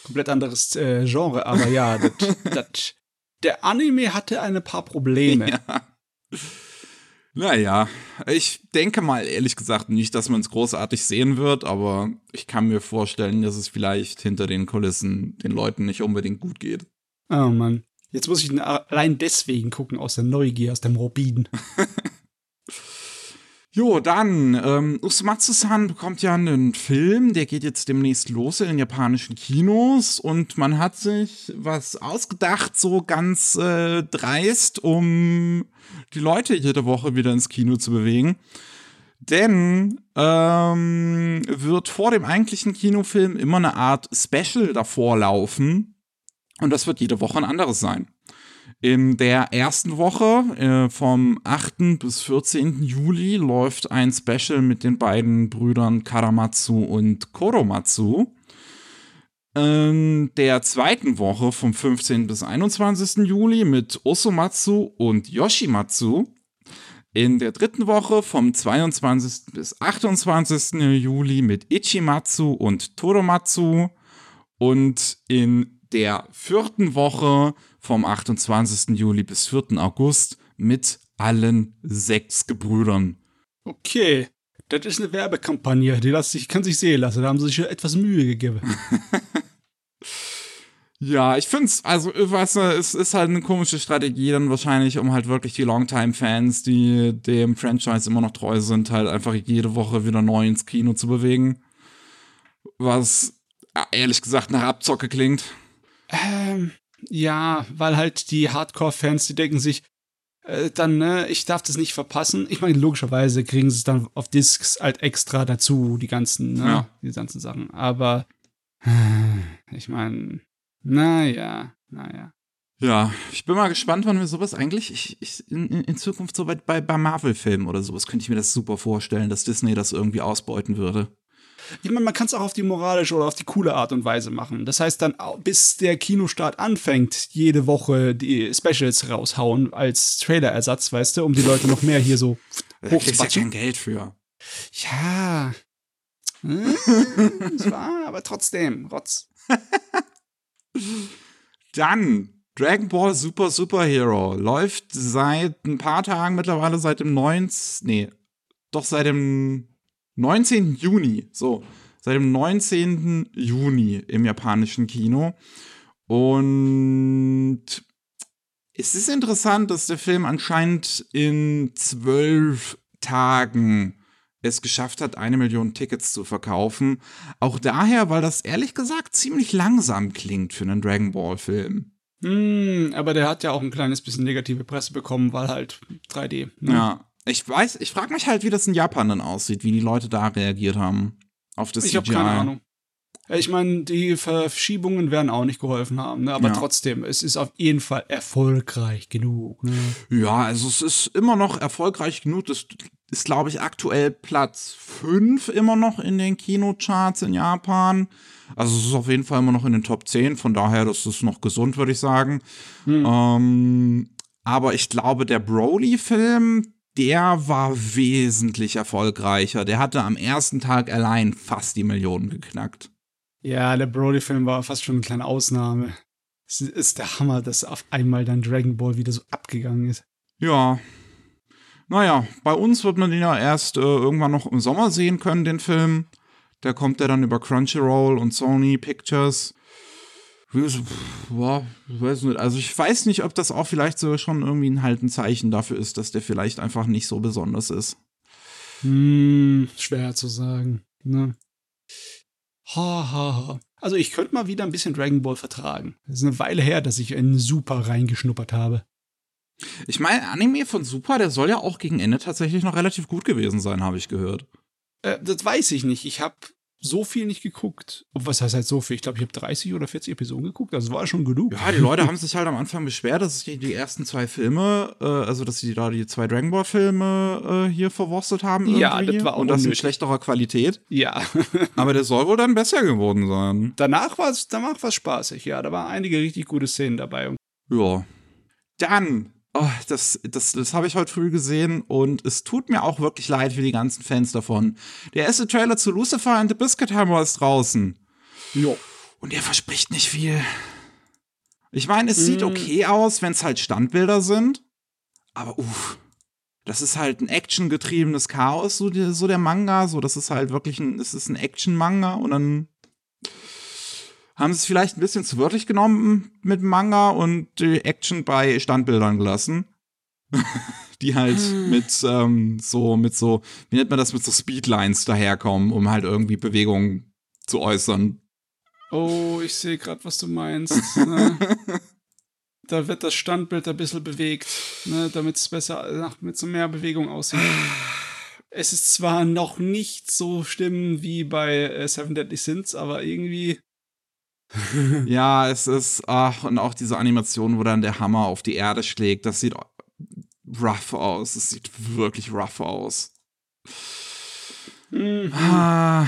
komplett anderes äh, Genre, aber ja, das, das, der Anime hatte ein paar Probleme. Ja. Naja, ich denke mal ehrlich gesagt nicht, dass man es großartig sehen wird, aber ich kann mir vorstellen, dass es vielleicht hinter den Kulissen den Leuten nicht unbedingt gut geht. Oh Mann. Jetzt muss ich ihn allein deswegen gucken, aus der Neugier, aus dem Morbiden. Jo, dann, ähm, Usumatsu-san bekommt ja einen Film, der geht jetzt demnächst los in den japanischen Kinos und man hat sich was ausgedacht, so ganz äh, dreist, um die Leute jede Woche wieder ins Kino zu bewegen. Denn ähm, wird vor dem eigentlichen Kinofilm immer eine Art Special davor laufen. Und das wird jede Woche ein anderes sein. In der ersten Woche, äh, vom 8. bis 14. Juli, läuft ein Special mit den beiden Brüdern Karamatsu und Koromatsu. In der zweiten Woche, vom 15. bis 21. Juli, mit Osomatsu und Yoshimatsu. In der dritten Woche, vom 22. bis 28. Juli, mit Ichimatsu und Toromatsu. Und in der vierten Woche, vom 28. Juli bis 4. August mit allen sechs Gebrüdern. Okay, das ist eine Werbekampagne, die lässt sich, kann sich sehen lassen. Da haben sie sich etwas Mühe gegeben. ja, ich finde es, also, weißt du, es ist halt eine komische Strategie dann wahrscheinlich, um halt wirklich die Longtime-Fans, die dem Franchise immer noch treu sind, halt einfach jede Woche wieder neu ins Kino zu bewegen. Was ehrlich gesagt nach Abzocke klingt. Ähm, ja, weil halt die Hardcore-Fans, die denken sich, äh, dann, ne, ich darf das nicht verpassen. Ich meine, logischerweise kriegen sie es dann auf Discs halt extra dazu, die ganzen, ne, ja. die ganzen Sachen. Aber äh, ich meine, naja, naja. Ja, ich bin mal gespannt, wann wir sowas eigentlich ich, ich, in, in Zukunft so bei, bei, bei Marvel-Filmen oder sowas könnte ich mir das super vorstellen, dass Disney das irgendwie ausbeuten würde. Ich meine, man kann es auch auf die moralische oder auf die coole Art und Weise machen. Das heißt dann, bis der Kinostart anfängt, jede Woche die Specials raushauen als Trailerersatz, weißt du, um die Leute noch mehr hier so hochzubatschen. ja kein Geld für. Ja. Hm, das war aber trotzdem, Rotz. Dann Dragon Ball Super Superhero läuft seit ein paar Tagen mittlerweile seit dem 9. Nee, doch seit dem 19. Juni, so, seit dem 19. Juni im japanischen Kino. Und es ist interessant, dass der Film anscheinend in zwölf Tagen es geschafft hat, eine Million Tickets zu verkaufen. Auch daher, weil das ehrlich gesagt ziemlich langsam klingt für einen Dragon Ball-Film. Hm, aber der hat ja auch ein kleines bisschen negative Presse bekommen, weil halt 3D. Ne? Ja, ich weiß, ich frage mich halt, wie das in Japan dann aussieht, wie die Leute da reagiert haben auf das ich CGI. Ich habe keine Ahnung. Ich meine, die Verschiebungen werden auch nicht geholfen haben, ne? aber ja. trotzdem, es ist auf jeden Fall erfolgreich genug. Ne? Ja, also es ist immer noch erfolgreich genug. Das ist, glaube ich, aktuell Platz 5 immer noch in den Kinocharts in Japan. Also es ist auf jeden Fall immer noch in den Top 10, von daher, das ist noch gesund, würde ich sagen. Hm. Ähm, aber ich glaube, der Broly-Film, der war wesentlich erfolgreicher. Der hatte am ersten Tag allein fast die Millionen geknackt. Ja, der Brody-Film war fast schon eine kleine Ausnahme. Es ist der Hammer, dass auf einmal dann Dragon Ball wieder so abgegangen ist. Ja. Naja, bei uns wird man den ja erst äh, irgendwann noch im Sommer sehen können, den Film. Der kommt ja dann über Crunchyroll und Sony Pictures. Boah, weiß nicht. Also ich weiß nicht, ob das auch vielleicht so schon irgendwie ein halt ein Zeichen dafür ist, dass der vielleicht einfach nicht so besonders ist. Hm, schwer zu sagen. Ne? Ha, ha, ha. Also ich könnte mal wieder ein bisschen Dragon Ball vertragen. Es ist eine Weile her, dass ich in Super reingeschnuppert habe. Ich meine, Anime von Super, der soll ja auch gegen Ende tatsächlich noch relativ gut gewesen sein, habe ich gehört. Äh, das weiß ich nicht. Ich habe so viel nicht geguckt. Was heißt halt so viel? Ich glaube, ich habe 30 oder 40 Episoden geguckt. Das war schon genug. Ja, die Leute haben sich halt am Anfang beschwert, dass die, die ersten zwei Filme, äh, also dass sie da die zwei Dragon Ball Filme äh, hier verwurstet haben. Irgendwie. Ja, das war auch Und das in schlechterer Qualität. Ja. Aber der soll wohl dann besser geworden sein. Danach war es danach war's spaßig, ja. Da waren einige richtig gute Szenen dabei. Ja. Dann Oh, das, das, das habe ich heute früh gesehen und es tut mir auch wirklich leid für die ganzen Fans davon. Der erste Trailer zu Lucifer and the Biscuit Hammer ist draußen. Jo. Und er verspricht nicht viel. Ich meine, es mm. sieht okay aus, wenn es halt Standbilder sind. Aber uff, das ist halt ein actiongetriebenes Chaos, so, die, so der Manga. So, das ist halt wirklich ein, es ist ein Action-Manga und dann haben sie es vielleicht ein bisschen zu wörtlich genommen mit Manga und die Action bei Standbildern gelassen. die halt hm. mit ähm, so, mit so, wie nennt man das, mit so Speedlines daherkommen, um halt irgendwie Bewegungen zu äußern. Oh, ich sehe gerade, was du meinst. Ne? da wird das Standbild ein bisschen bewegt, ne, damit es besser, mit so mehr Bewegung aussieht. es ist zwar noch nicht so schlimm wie bei äh, Seven Deadly Sins, aber irgendwie. ja, es ist, ach, und auch diese Animation, wo dann der Hammer auf die Erde schlägt, das sieht rough aus. Es sieht wirklich rough aus. Mhm. Ah,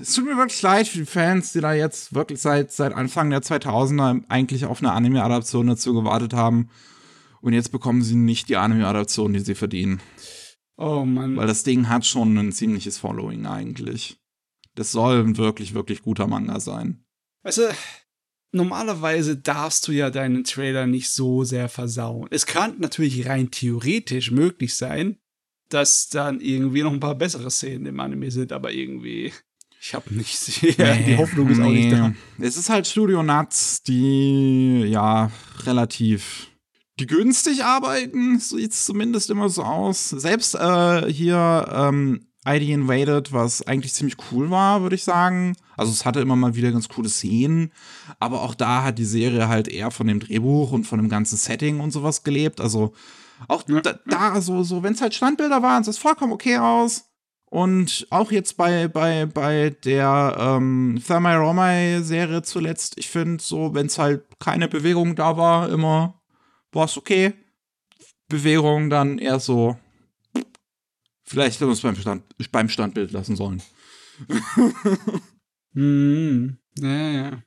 es tut mir wirklich leid für die Fans, die da jetzt wirklich seit, seit Anfang der 2000er eigentlich auf eine Anime-Adaption dazu gewartet haben. Und jetzt bekommen sie nicht die Anime-Adaption, die sie verdienen. Oh Mann. Weil das Ding hat schon ein ziemliches Following eigentlich. Das soll ein wirklich, wirklich guter Manga sein. Weißt du, normalerweise darfst du ja deinen Trailer nicht so sehr versauen. Es kann natürlich rein theoretisch möglich sein, dass dann irgendwie noch ein paar bessere Szenen im Anime sind, aber irgendwie. Ich habe nicht sehr. Nee, die Hoffnung ist nee. auch nicht da. Es ist halt Studio Nuts, die ja relativ die günstig arbeiten, sieht es zumindest immer so aus. Selbst äh, hier ähm, ID Invaded, was eigentlich ziemlich cool war, würde ich sagen. Also es hatte immer mal wieder ganz coole Szenen, aber auch da hat die Serie halt eher von dem Drehbuch und von dem ganzen Setting und sowas gelebt. Also auch ja. da, da, so, so wenn es halt Standbilder waren, sah es vollkommen okay aus. Und auch jetzt bei, bei, bei der ähm, Thermal Romai-Serie zuletzt, ich finde, so, wenn es halt keine Bewegung da war, immer war es okay. Bewegung dann eher so. Vielleicht hätten wir es beim, Stand, beim Standbild lassen sollen. hm, ja, ja.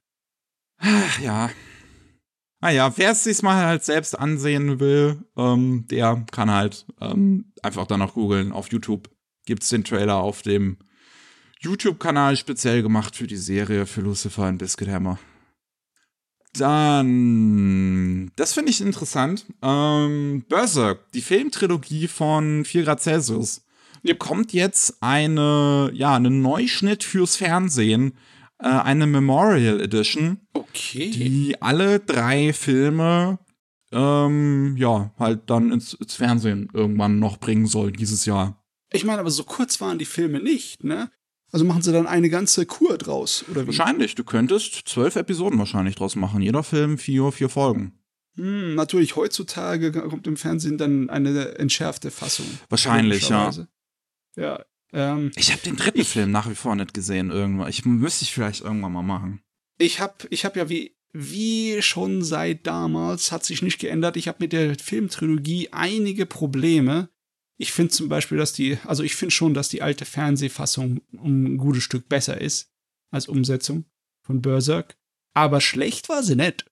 Ja. Naja, ah wer es sich mal halt selbst ansehen will, ähm, der kann halt ähm, einfach danach googeln. Auf YouTube gibt es den Trailer auf dem YouTube-Kanal speziell gemacht für die Serie für Lucifer und Biscuit Hammer. Dann, das finde ich interessant. Ähm, Berserk, die Filmtrilogie von 4 Grad Celsius, bekommt jetzt eine, ja, einen Neuschnitt fürs Fernsehen, äh, eine Memorial Edition. Okay. Die alle drei Filme, ähm, ja, halt dann ins, ins Fernsehen irgendwann noch bringen soll dieses Jahr. Ich meine, aber so kurz waren die Filme nicht, ne? Also machen sie dann eine ganze Kur draus, oder wie? Wahrscheinlich. Du könntest zwölf Episoden wahrscheinlich draus machen. Jeder Film vier, vier Folgen. Hm, natürlich, heutzutage kommt im Fernsehen dann eine entschärfte Fassung. Wahrscheinlich, ja. Ja. Ähm, ich habe den dritten ich, Film nach wie vor nicht gesehen irgendwann. Ich müsste ich vielleicht irgendwann mal machen. Ich habe ich hab ja wie wie schon seit damals hat sich nicht geändert. Ich habe mit der Filmtrilogie einige Probleme. Ich finde zum Beispiel, dass die, also ich finde schon, dass die alte Fernsehfassung um ein gutes Stück besser ist als Umsetzung von Berserk. Aber schlecht war sie nicht.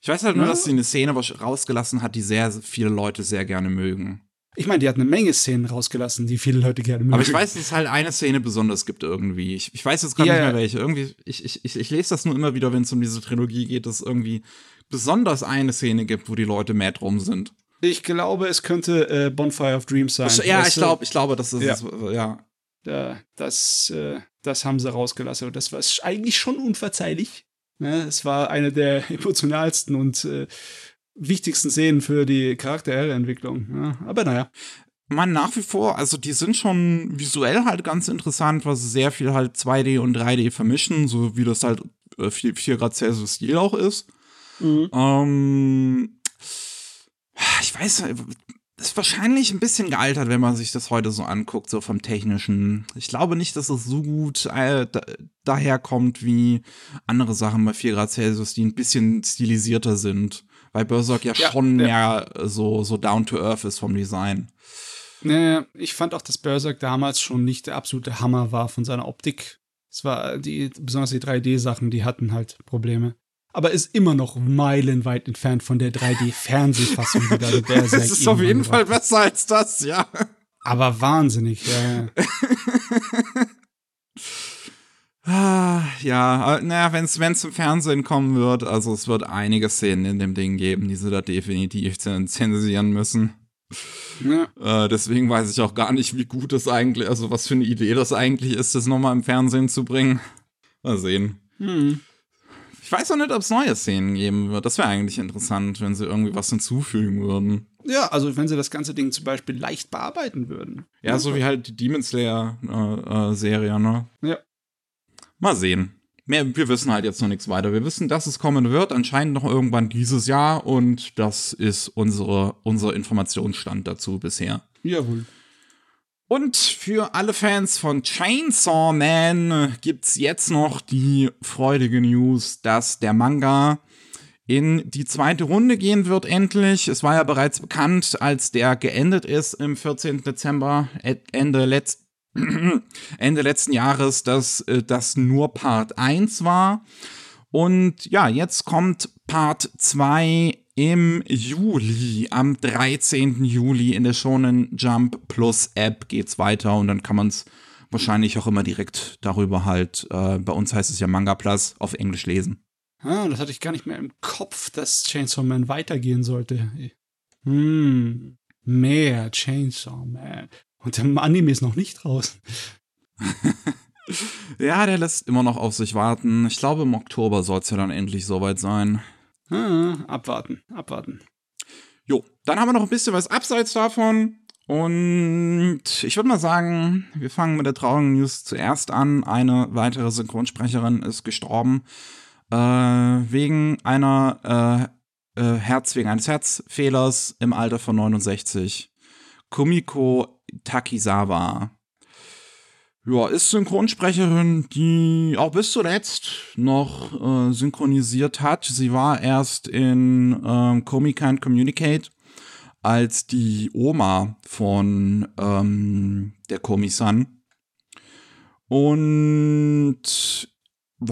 Ich weiß halt nur, ja. dass sie eine Szene rausgelassen hat, die sehr viele Leute sehr gerne mögen. Ich meine, die hat eine Menge Szenen rausgelassen, die viele Leute gerne mögen. Aber ich weiß, dass es halt eine Szene besonders gibt irgendwie. Ich, ich weiß jetzt gar ja, nicht mehr welche. Irgendwie, ich, ich, ich, ich lese das nur immer wieder, wenn es um diese Trilogie geht, dass es irgendwie besonders eine Szene gibt, wo die Leute mad rum sind. Ich glaube, es könnte äh, Bonfire of Dreams sein. Ja, ich glaube, ich glaube, das ist ja. Es, ja. Da, das, äh, das haben sie rausgelassen. Und das war eigentlich schon unverzeihlich. Ne? Es war eine der emotionalsten und äh, wichtigsten Szenen für die Charakterentwicklung. Ja? Aber naja. Man nach wie vor, also die sind schon visuell halt ganz interessant, weil sie sehr viel halt 2D und 3D vermischen, so wie das halt äh, 4 Grad Celsius Stil auch ist. Mhm. Ähm, ich weiß, ist wahrscheinlich ein bisschen gealtert, wenn man sich das heute so anguckt, so vom technischen. Ich glaube nicht, dass es so gut äh, da, daherkommt wie andere Sachen bei 4 Grad Celsius, die ein bisschen stilisierter sind. Weil Berserk ja, ja schon ja. mehr so, so down to earth ist vom Design. Nee, ich fand auch, dass Berserk damals schon nicht der absolute Hammer war von seiner Optik. Es war die, besonders die 3D-Sachen, die hatten halt Probleme aber ist immer noch meilenweit entfernt von der 3D-Fernsehfassung, die da Berserk Das ist auf jeden Fall besser als das, ja. Aber wahnsinnig, ja. ah, ja, naja, wenn es zum Fernsehen kommen wird, also es wird einige Szenen in dem Ding geben, die sie da definitiv zensieren müssen. Ja. Äh, deswegen weiß ich auch gar nicht, wie gut das eigentlich, also was für eine Idee das eigentlich ist, das nochmal im Fernsehen zu bringen. Mal sehen. Hm. Ich weiß auch nicht, ob es neue Szenen geben wird. Das wäre eigentlich interessant, wenn sie irgendwie was hinzufügen würden. Ja, also wenn sie das ganze Ding zum Beispiel leicht bearbeiten würden. Ja, so wie halt die Demon Slayer-Serie, äh, äh, ne? Ja. Mal sehen. Mehr, wir wissen halt jetzt noch nichts weiter. Wir wissen, dass es kommen wird, anscheinend noch irgendwann dieses Jahr und das ist unsere, unser Informationsstand dazu bisher. Jawohl. Und für alle Fans von Chainsaw Man gibt's jetzt noch die freudige News, dass der Manga in die zweite Runde gehen wird endlich. Es war ja bereits bekannt, als der geendet ist im 14. Dezember, Ende, letzt, Ende letzten Jahres, dass äh, das nur Part 1 war. Und ja, jetzt kommt Part 2 im Juli, am 13. Juli in der Shonen Jump Plus App geht's weiter und dann kann man es wahrscheinlich auch immer direkt darüber halt, äh, bei uns heißt es ja Manga Plus, auf Englisch lesen. Ah, das hatte ich gar nicht mehr im Kopf, dass Chainsaw Man weitergehen sollte. Hm, mehr Chainsaw Man. Und der Anime ist noch nicht draußen. ja, der lässt immer noch auf sich warten. Ich glaube, im Oktober soll es ja dann endlich soweit sein. Ah, abwarten, abwarten. Jo, dann haben wir noch ein bisschen was abseits davon. Und ich würde mal sagen, wir fangen mit der traurigen News zuerst an. Eine weitere Synchronsprecherin ist gestorben äh, wegen einer äh, äh, Herz, wegen eines Herzfehlers im Alter von 69. Kumiko Takizawa. Ja, ist Synchronsprecherin, die auch bis zuletzt noch äh, synchronisiert hat. Sie war erst in ähm, Komi Can't Communicate als die Oma von ähm, der Komi-san. Und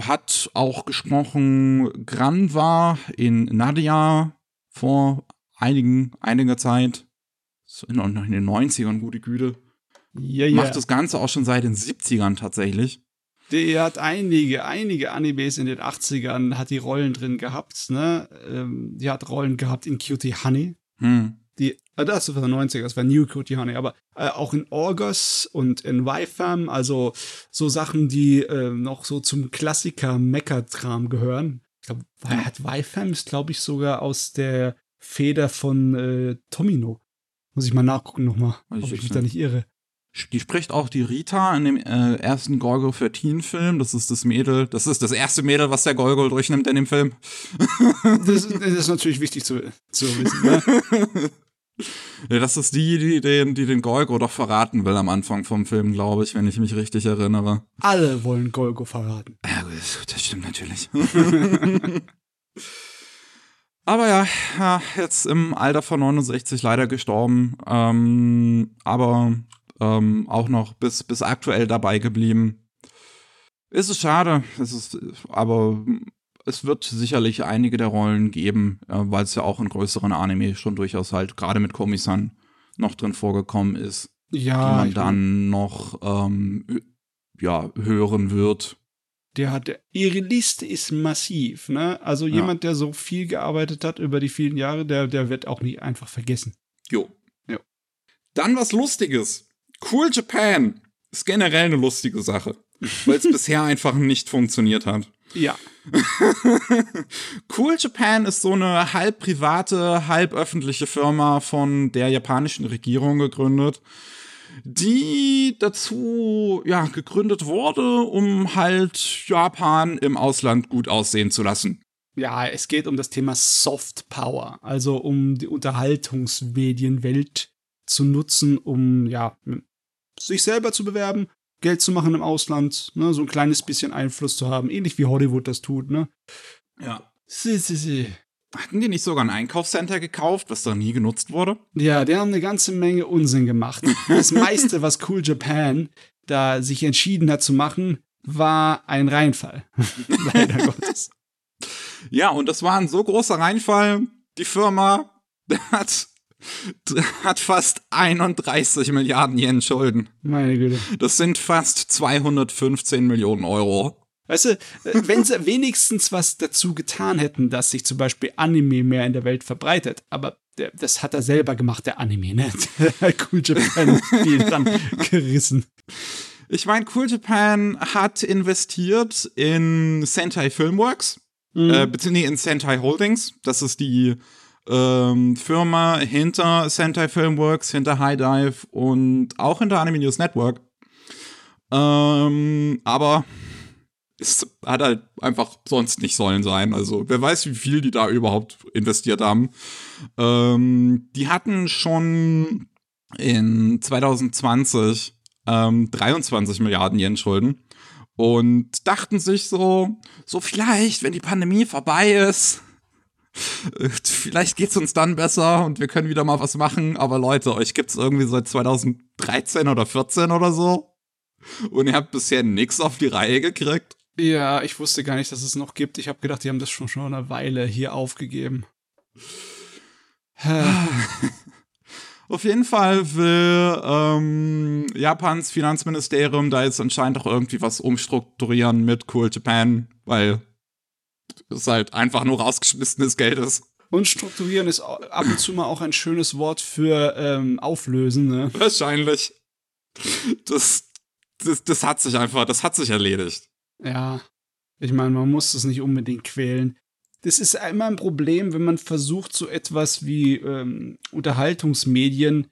hat auch gesprochen Granva in Nadia vor einigen, einiger Zeit. So in, in den 90ern, gute Güte. Ja, ja. Macht das Ganze auch schon seit den 70ern tatsächlich. Der hat einige, einige Animes in den 80ern, hat die Rollen drin gehabt, ne? Ähm, die hat Rollen gehabt in Cutie Honey. Hm. Die, äh, das war der 90er, das war New Cutie Honey, aber äh, auch in August und in YFAM, also so Sachen, die äh, noch so zum Klassiker Mecha-Tram gehören. Ich glaube, hat YFAM ist, glaube ich, sogar aus der Feder von äh, Tomino. Muss ich mal nachgucken nochmal, ob ich mich da nicht irre. Die spricht auch die Rita in dem äh, ersten Gorgo 13 Film. Das ist das Mädel, das ist das erste Mädel, was der Gorgo durchnimmt in dem Film. das, das ist natürlich wichtig zu, zu wissen. Ne? ja, das ist die, die den, die den Golgo doch verraten will am Anfang vom Film, glaube ich, wenn ich mich richtig erinnere. Alle wollen Golgo verraten. Ja, das stimmt natürlich. Aber ja, ja, jetzt im Alter von 69 leider gestorben. Ähm, aber ähm, auch noch bis, bis aktuell dabei geblieben. Ist es schade, es ist, aber es wird sicherlich einige der Rollen geben, äh, weil es ja auch in größeren Anime schon durchaus halt gerade mit Komi-san noch drin vorgekommen ist. Ja. Die man dann noch ähm, ja, hören wird. Der hat, ihre Liste ist massiv, ne? Also ja. jemand, der so viel gearbeitet hat über die vielen Jahre, der, der wird auch nicht einfach vergessen. Jo. jo. Dann was Lustiges. Cool Japan ist generell eine lustige Sache, weil es bisher einfach nicht funktioniert hat. Ja. cool Japan ist so eine halb private, halb öffentliche Firma von der japanischen Regierung gegründet, die dazu ja gegründet wurde, um halt Japan im Ausland gut aussehen zu lassen. Ja, es geht um das Thema Soft Power, also um die Unterhaltungsmedienwelt zu nutzen, um ja sich selber zu bewerben, Geld zu machen im Ausland, ne, so ein kleines bisschen Einfluss zu haben, ähnlich wie Hollywood das tut, ne? Ja. Sie, sie, sie. Hatten die nicht sogar ein Einkaufscenter gekauft, was da nie genutzt wurde? Ja, die haben eine ganze Menge Unsinn gemacht. Das meiste, was Cool Japan da sich entschieden hat zu machen, war ein Reinfall. Leider Gottes. Ja, und das war ein so großer Reinfall. Die Firma hat hat fast 31 Milliarden Yen Schulden. Meine Güte. Das sind fast 215 Millionen Euro. Weißt du, äh, wenn sie wenigstens was dazu getan hätten, dass sich zum Beispiel Anime mehr in der Welt verbreitet, aber das hat er selber gemacht, der Anime, ne? cool Japan Spiel dann gerissen. Ich meine, Cool Japan hat investiert in Sentai Filmworks, mhm. äh, beziehungsweise in Sentai Holdings. Das ist die ähm, Firma hinter Sentai Filmworks, hinter High Dive und auch hinter Anime News Network. Ähm, aber es hat halt einfach sonst nicht sollen sein. Also wer weiß, wie viel die da überhaupt investiert haben. Ähm, die hatten schon in 2020 ähm, 23 Milliarden Yen Schulden und dachten sich so, so vielleicht, wenn die Pandemie vorbei ist, vielleicht geht's uns dann besser und wir können wieder mal was machen. Aber Leute, euch gibt's irgendwie seit 2013 oder 14 oder so und ihr habt bisher nichts auf die Reihe gekriegt. Ja, ich wusste gar nicht, dass es noch gibt. Ich habe gedacht, die haben das schon schon eine Weile hier aufgegeben. Auf jeden Fall will ähm, Japans Finanzministerium da jetzt anscheinend auch irgendwie was umstrukturieren mit Cool Japan, weil es halt einfach nur rausgeschmissenes Geld ist. Und strukturieren ist ab und zu mal auch ein schönes Wort für ähm, auflösen, ne? Wahrscheinlich. Das, das, das hat sich einfach, das hat sich erledigt. Ja. Ich meine, man muss es nicht unbedingt quälen das ist immer ein Problem, wenn man versucht, so etwas wie ähm, Unterhaltungsmedien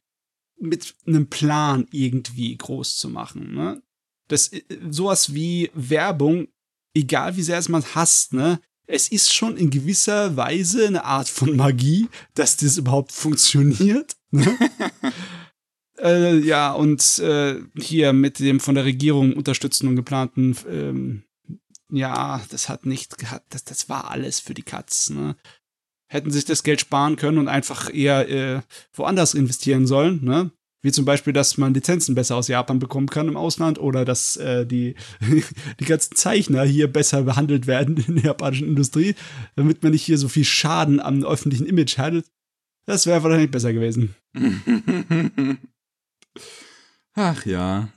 mit einem Plan irgendwie groß zu machen. Ne? Das äh, sowas wie Werbung, egal wie sehr es man hasst, ne? Es ist schon in gewisser Weise eine Art von Magie, dass das überhaupt funktioniert. Ne? äh, ja, und äh, hier mit dem von der Regierung unterstützten und geplanten ähm, ja, das hat nicht gehabt, das, das war alles für die Katz. Ne? Hätten sich das Geld sparen können und einfach eher äh, woanders investieren sollen, ne? Wie zum Beispiel, dass man Lizenzen besser aus Japan bekommen kann im Ausland oder dass äh, die, die ganzen Zeichner hier besser behandelt werden in der japanischen Industrie, damit man nicht hier so viel Schaden am öffentlichen Image hat. Das wäre wahrscheinlich besser gewesen. Ach ja.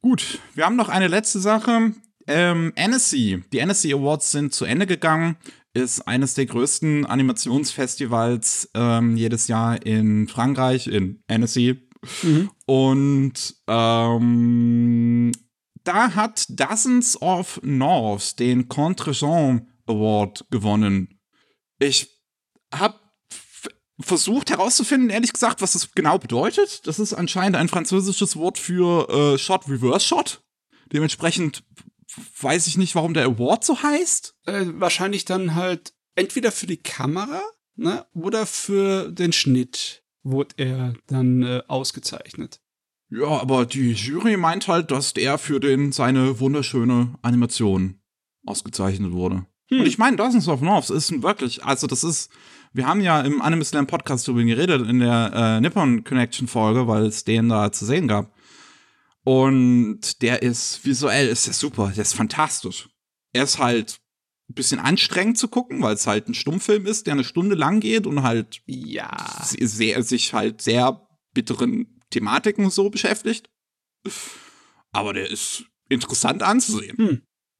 Gut, wir haben noch eine letzte Sache. Ähm, Annecy. Die Annecy Awards sind zu Ende gegangen. Ist eines der größten Animationsfestivals ähm, jedes Jahr in Frankreich, in Annecy. Mhm. Und ähm, da hat Dozens of North den Contre-Jean Award gewonnen. Ich habe versucht herauszufinden, ehrlich gesagt, was das genau bedeutet. Das ist anscheinend ein französisches Wort für äh, Shot Reverse Shot. Dementsprechend weiß ich nicht, warum der Award so heißt. Äh, wahrscheinlich dann halt entweder für die Kamera ne, oder für den Schnitt wurde er dann äh, ausgezeichnet. Ja, aber die Jury meint halt, dass der für den seine wunderschöne Animation ausgezeichnet wurde. Hm. Und ich meine, Dozens of North ist wirklich, also das ist, wir haben ja im Anime Slam Podcast darüber geredet in der äh, Nippon Connection Folge, weil es den da zu sehen gab. Und der ist visuell ist der super, der ist fantastisch. Er ist halt ein bisschen anstrengend zu gucken, weil es halt ein Stummfilm ist, der eine Stunde lang geht und halt ja sehr, sich halt sehr bitteren Thematiken so beschäftigt. Aber der ist interessant anzusehen.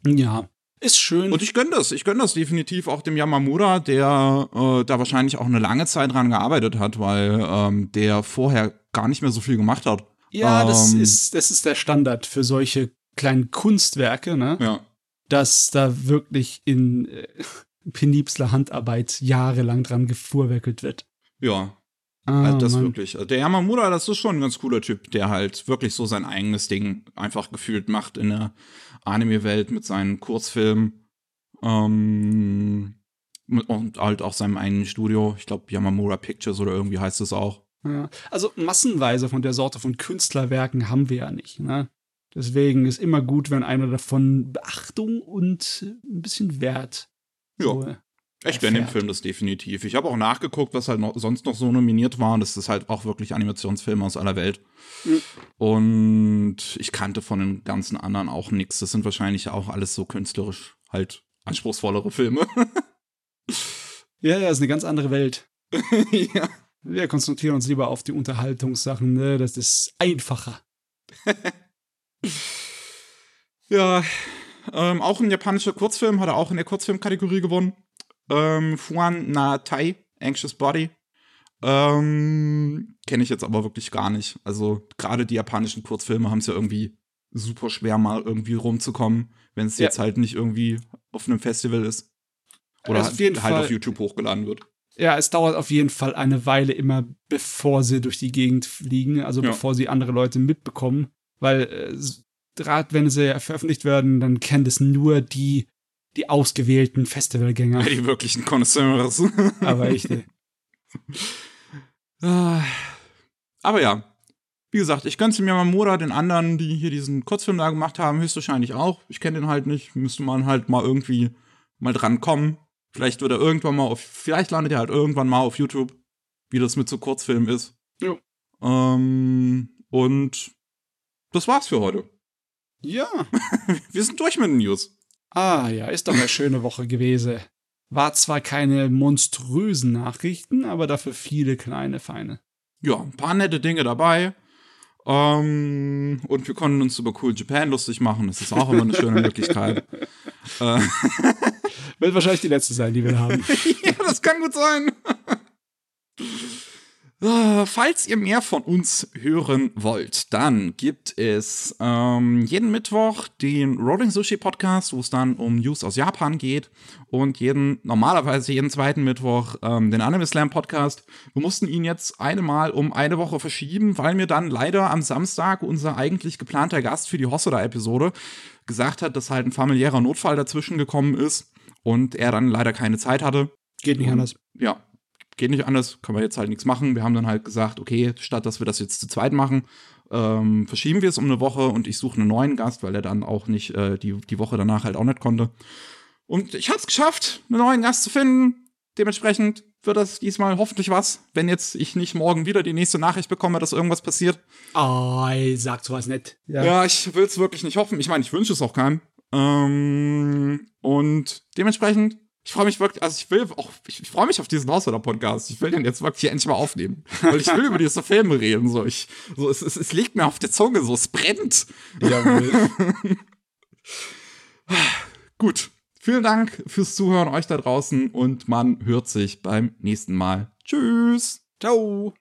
Hm. Ja, ist schön. Und ich gönne das. Ich gönne das definitiv auch dem Yamamura, der äh, da wahrscheinlich auch eine lange Zeit dran gearbeitet hat, weil ähm, der vorher gar nicht mehr so viel gemacht hat. Ja, das, ähm, ist, das ist der Standard für solche kleinen Kunstwerke, ne? Ja. Dass da wirklich in äh, penibler Handarbeit jahrelang dran gefuhrwerkelt wird. Ja. Ah, also das Mann. wirklich. Der Yamamura, das ist schon ein ganz cooler Typ, der halt wirklich so sein eigenes Ding einfach gefühlt macht in der Anime-Welt mit seinen Kurzfilmen. Ähm, und halt auch seinem eigenen Studio. Ich glaube, Yamamura Pictures oder irgendwie heißt es auch. Ja. Also massenweise von der Sorte von Künstlerwerken haben wir ja nicht. Ne? Deswegen ist immer gut, wenn einer davon Beachtung und ein bisschen Wert. Ja. So ich gönne dem Film das definitiv. Ich habe auch nachgeguckt, was halt noch, sonst noch so nominiert war. Und das ist halt auch wirklich Animationsfilme aus aller Welt. Mhm. Und ich kannte von den ganzen anderen auch nichts. Das sind wahrscheinlich auch alles so künstlerisch halt anspruchsvollere Filme. ja, ja, ist eine ganz andere Welt. ja. Wir konzentrieren uns lieber auf die Unterhaltungssachen, ne? Das ist einfacher. ja, ähm, auch ein japanischer Kurzfilm hat er auch in der Kurzfilmkategorie gewonnen. Ähm, Fuan na Tai, Anxious Body. Ähm, Kenne ich jetzt aber wirklich gar nicht. Also gerade die japanischen Kurzfilme haben es ja irgendwie super schwer, mal irgendwie rumzukommen, wenn es ja. jetzt halt nicht irgendwie auf einem Festival ist. Oder also halt, halt auf YouTube hochgeladen wird. Ja, es dauert auf jeden Fall eine Weile immer, bevor sie durch die Gegend fliegen, also ja. bevor sie andere Leute mitbekommen, weil äh, gerade wenn sie veröffentlicht werden, dann kennen das nur die, die ausgewählten Festivalgänger. Ja, die wirklichen Connoisseurs. Aber ich. Ah. aber ja. Wie gesagt, ich gönn's mir Mamura, den anderen, die hier diesen Kurzfilm da gemacht haben, höchstwahrscheinlich auch. Ich kenne den halt nicht. Müsste man halt mal irgendwie mal dran kommen. Vielleicht wird er irgendwann mal auf, vielleicht landet er halt irgendwann mal auf YouTube, wie das mit so Kurzfilmen ist. Jo. Ähm, und das war's für heute. Ja. Wir sind durch mit den News. Ah ja, ist doch eine schöne Woche gewesen. War zwar keine monströsen Nachrichten, aber dafür viele kleine, feine. Ja, ein paar nette Dinge dabei. Ähm, und wir konnten uns über Cool Japan lustig machen. Das ist auch immer eine schöne Möglichkeit. Äh, Wird wahrscheinlich die letzte sein, die wir haben. ja, das kann gut sein. Äh, Falls ihr mehr von uns hören wollt, dann gibt es ähm, jeden Mittwoch den Rolling Sushi Podcast, wo es dann um News aus Japan geht und jeden normalerweise jeden zweiten Mittwoch ähm, den Anime Slam Podcast. Wir mussten ihn jetzt eine Mal um eine Woche verschieben, weil mir dann leider am Samstag unser eigentlich geplanter Gast für die Hosoda Episode gesagt hat, dass halt ein familiärer Notfall dazwischen gekommen ist und er dann leider keine Zeit hatte. Geht nicht anders. Ja, geht nicht anders, kann man jetzt halt nichts machen. Wir haben dann halt gesagt, okay, statt dass wir das jetzt zu zweit machen, ähm, verschieben wir es um eine Woche und ich suche einen neuen Gast, weil er dann auch nicht äh, die, die Woche danach halt auch nicht konnte. Und ich habe es geschafft, einen neuen Gast zu finden. Dementsprechend wird das diesmal hoffentlich was, wenn jetzt ich nicht morgen wieder die nächste Nachricht bekomme, dass irgendwas passiert. Oh, sagt sowas nicht. Ja, ich will es wirklich nicht hoffen. Ich meine, ich wünsche es auch keinem. Ähm, und dementsprechend, ich freue mich wirklich, also ich will auch, ich, ich freue mich auf diesen Haushalter-Podcast. Ich will den jetzt wirklich endlich mal aufnehmen. Weil ich will über diese Filme reden. So, ich, so es, es, es liegt mir auf der Zunge, so, es brennt. Jawohl. Gut. Vielen Dank fürs Zuhören euch da draußen und man hört sich beim nächsten Mal. Tschüss. Ciao.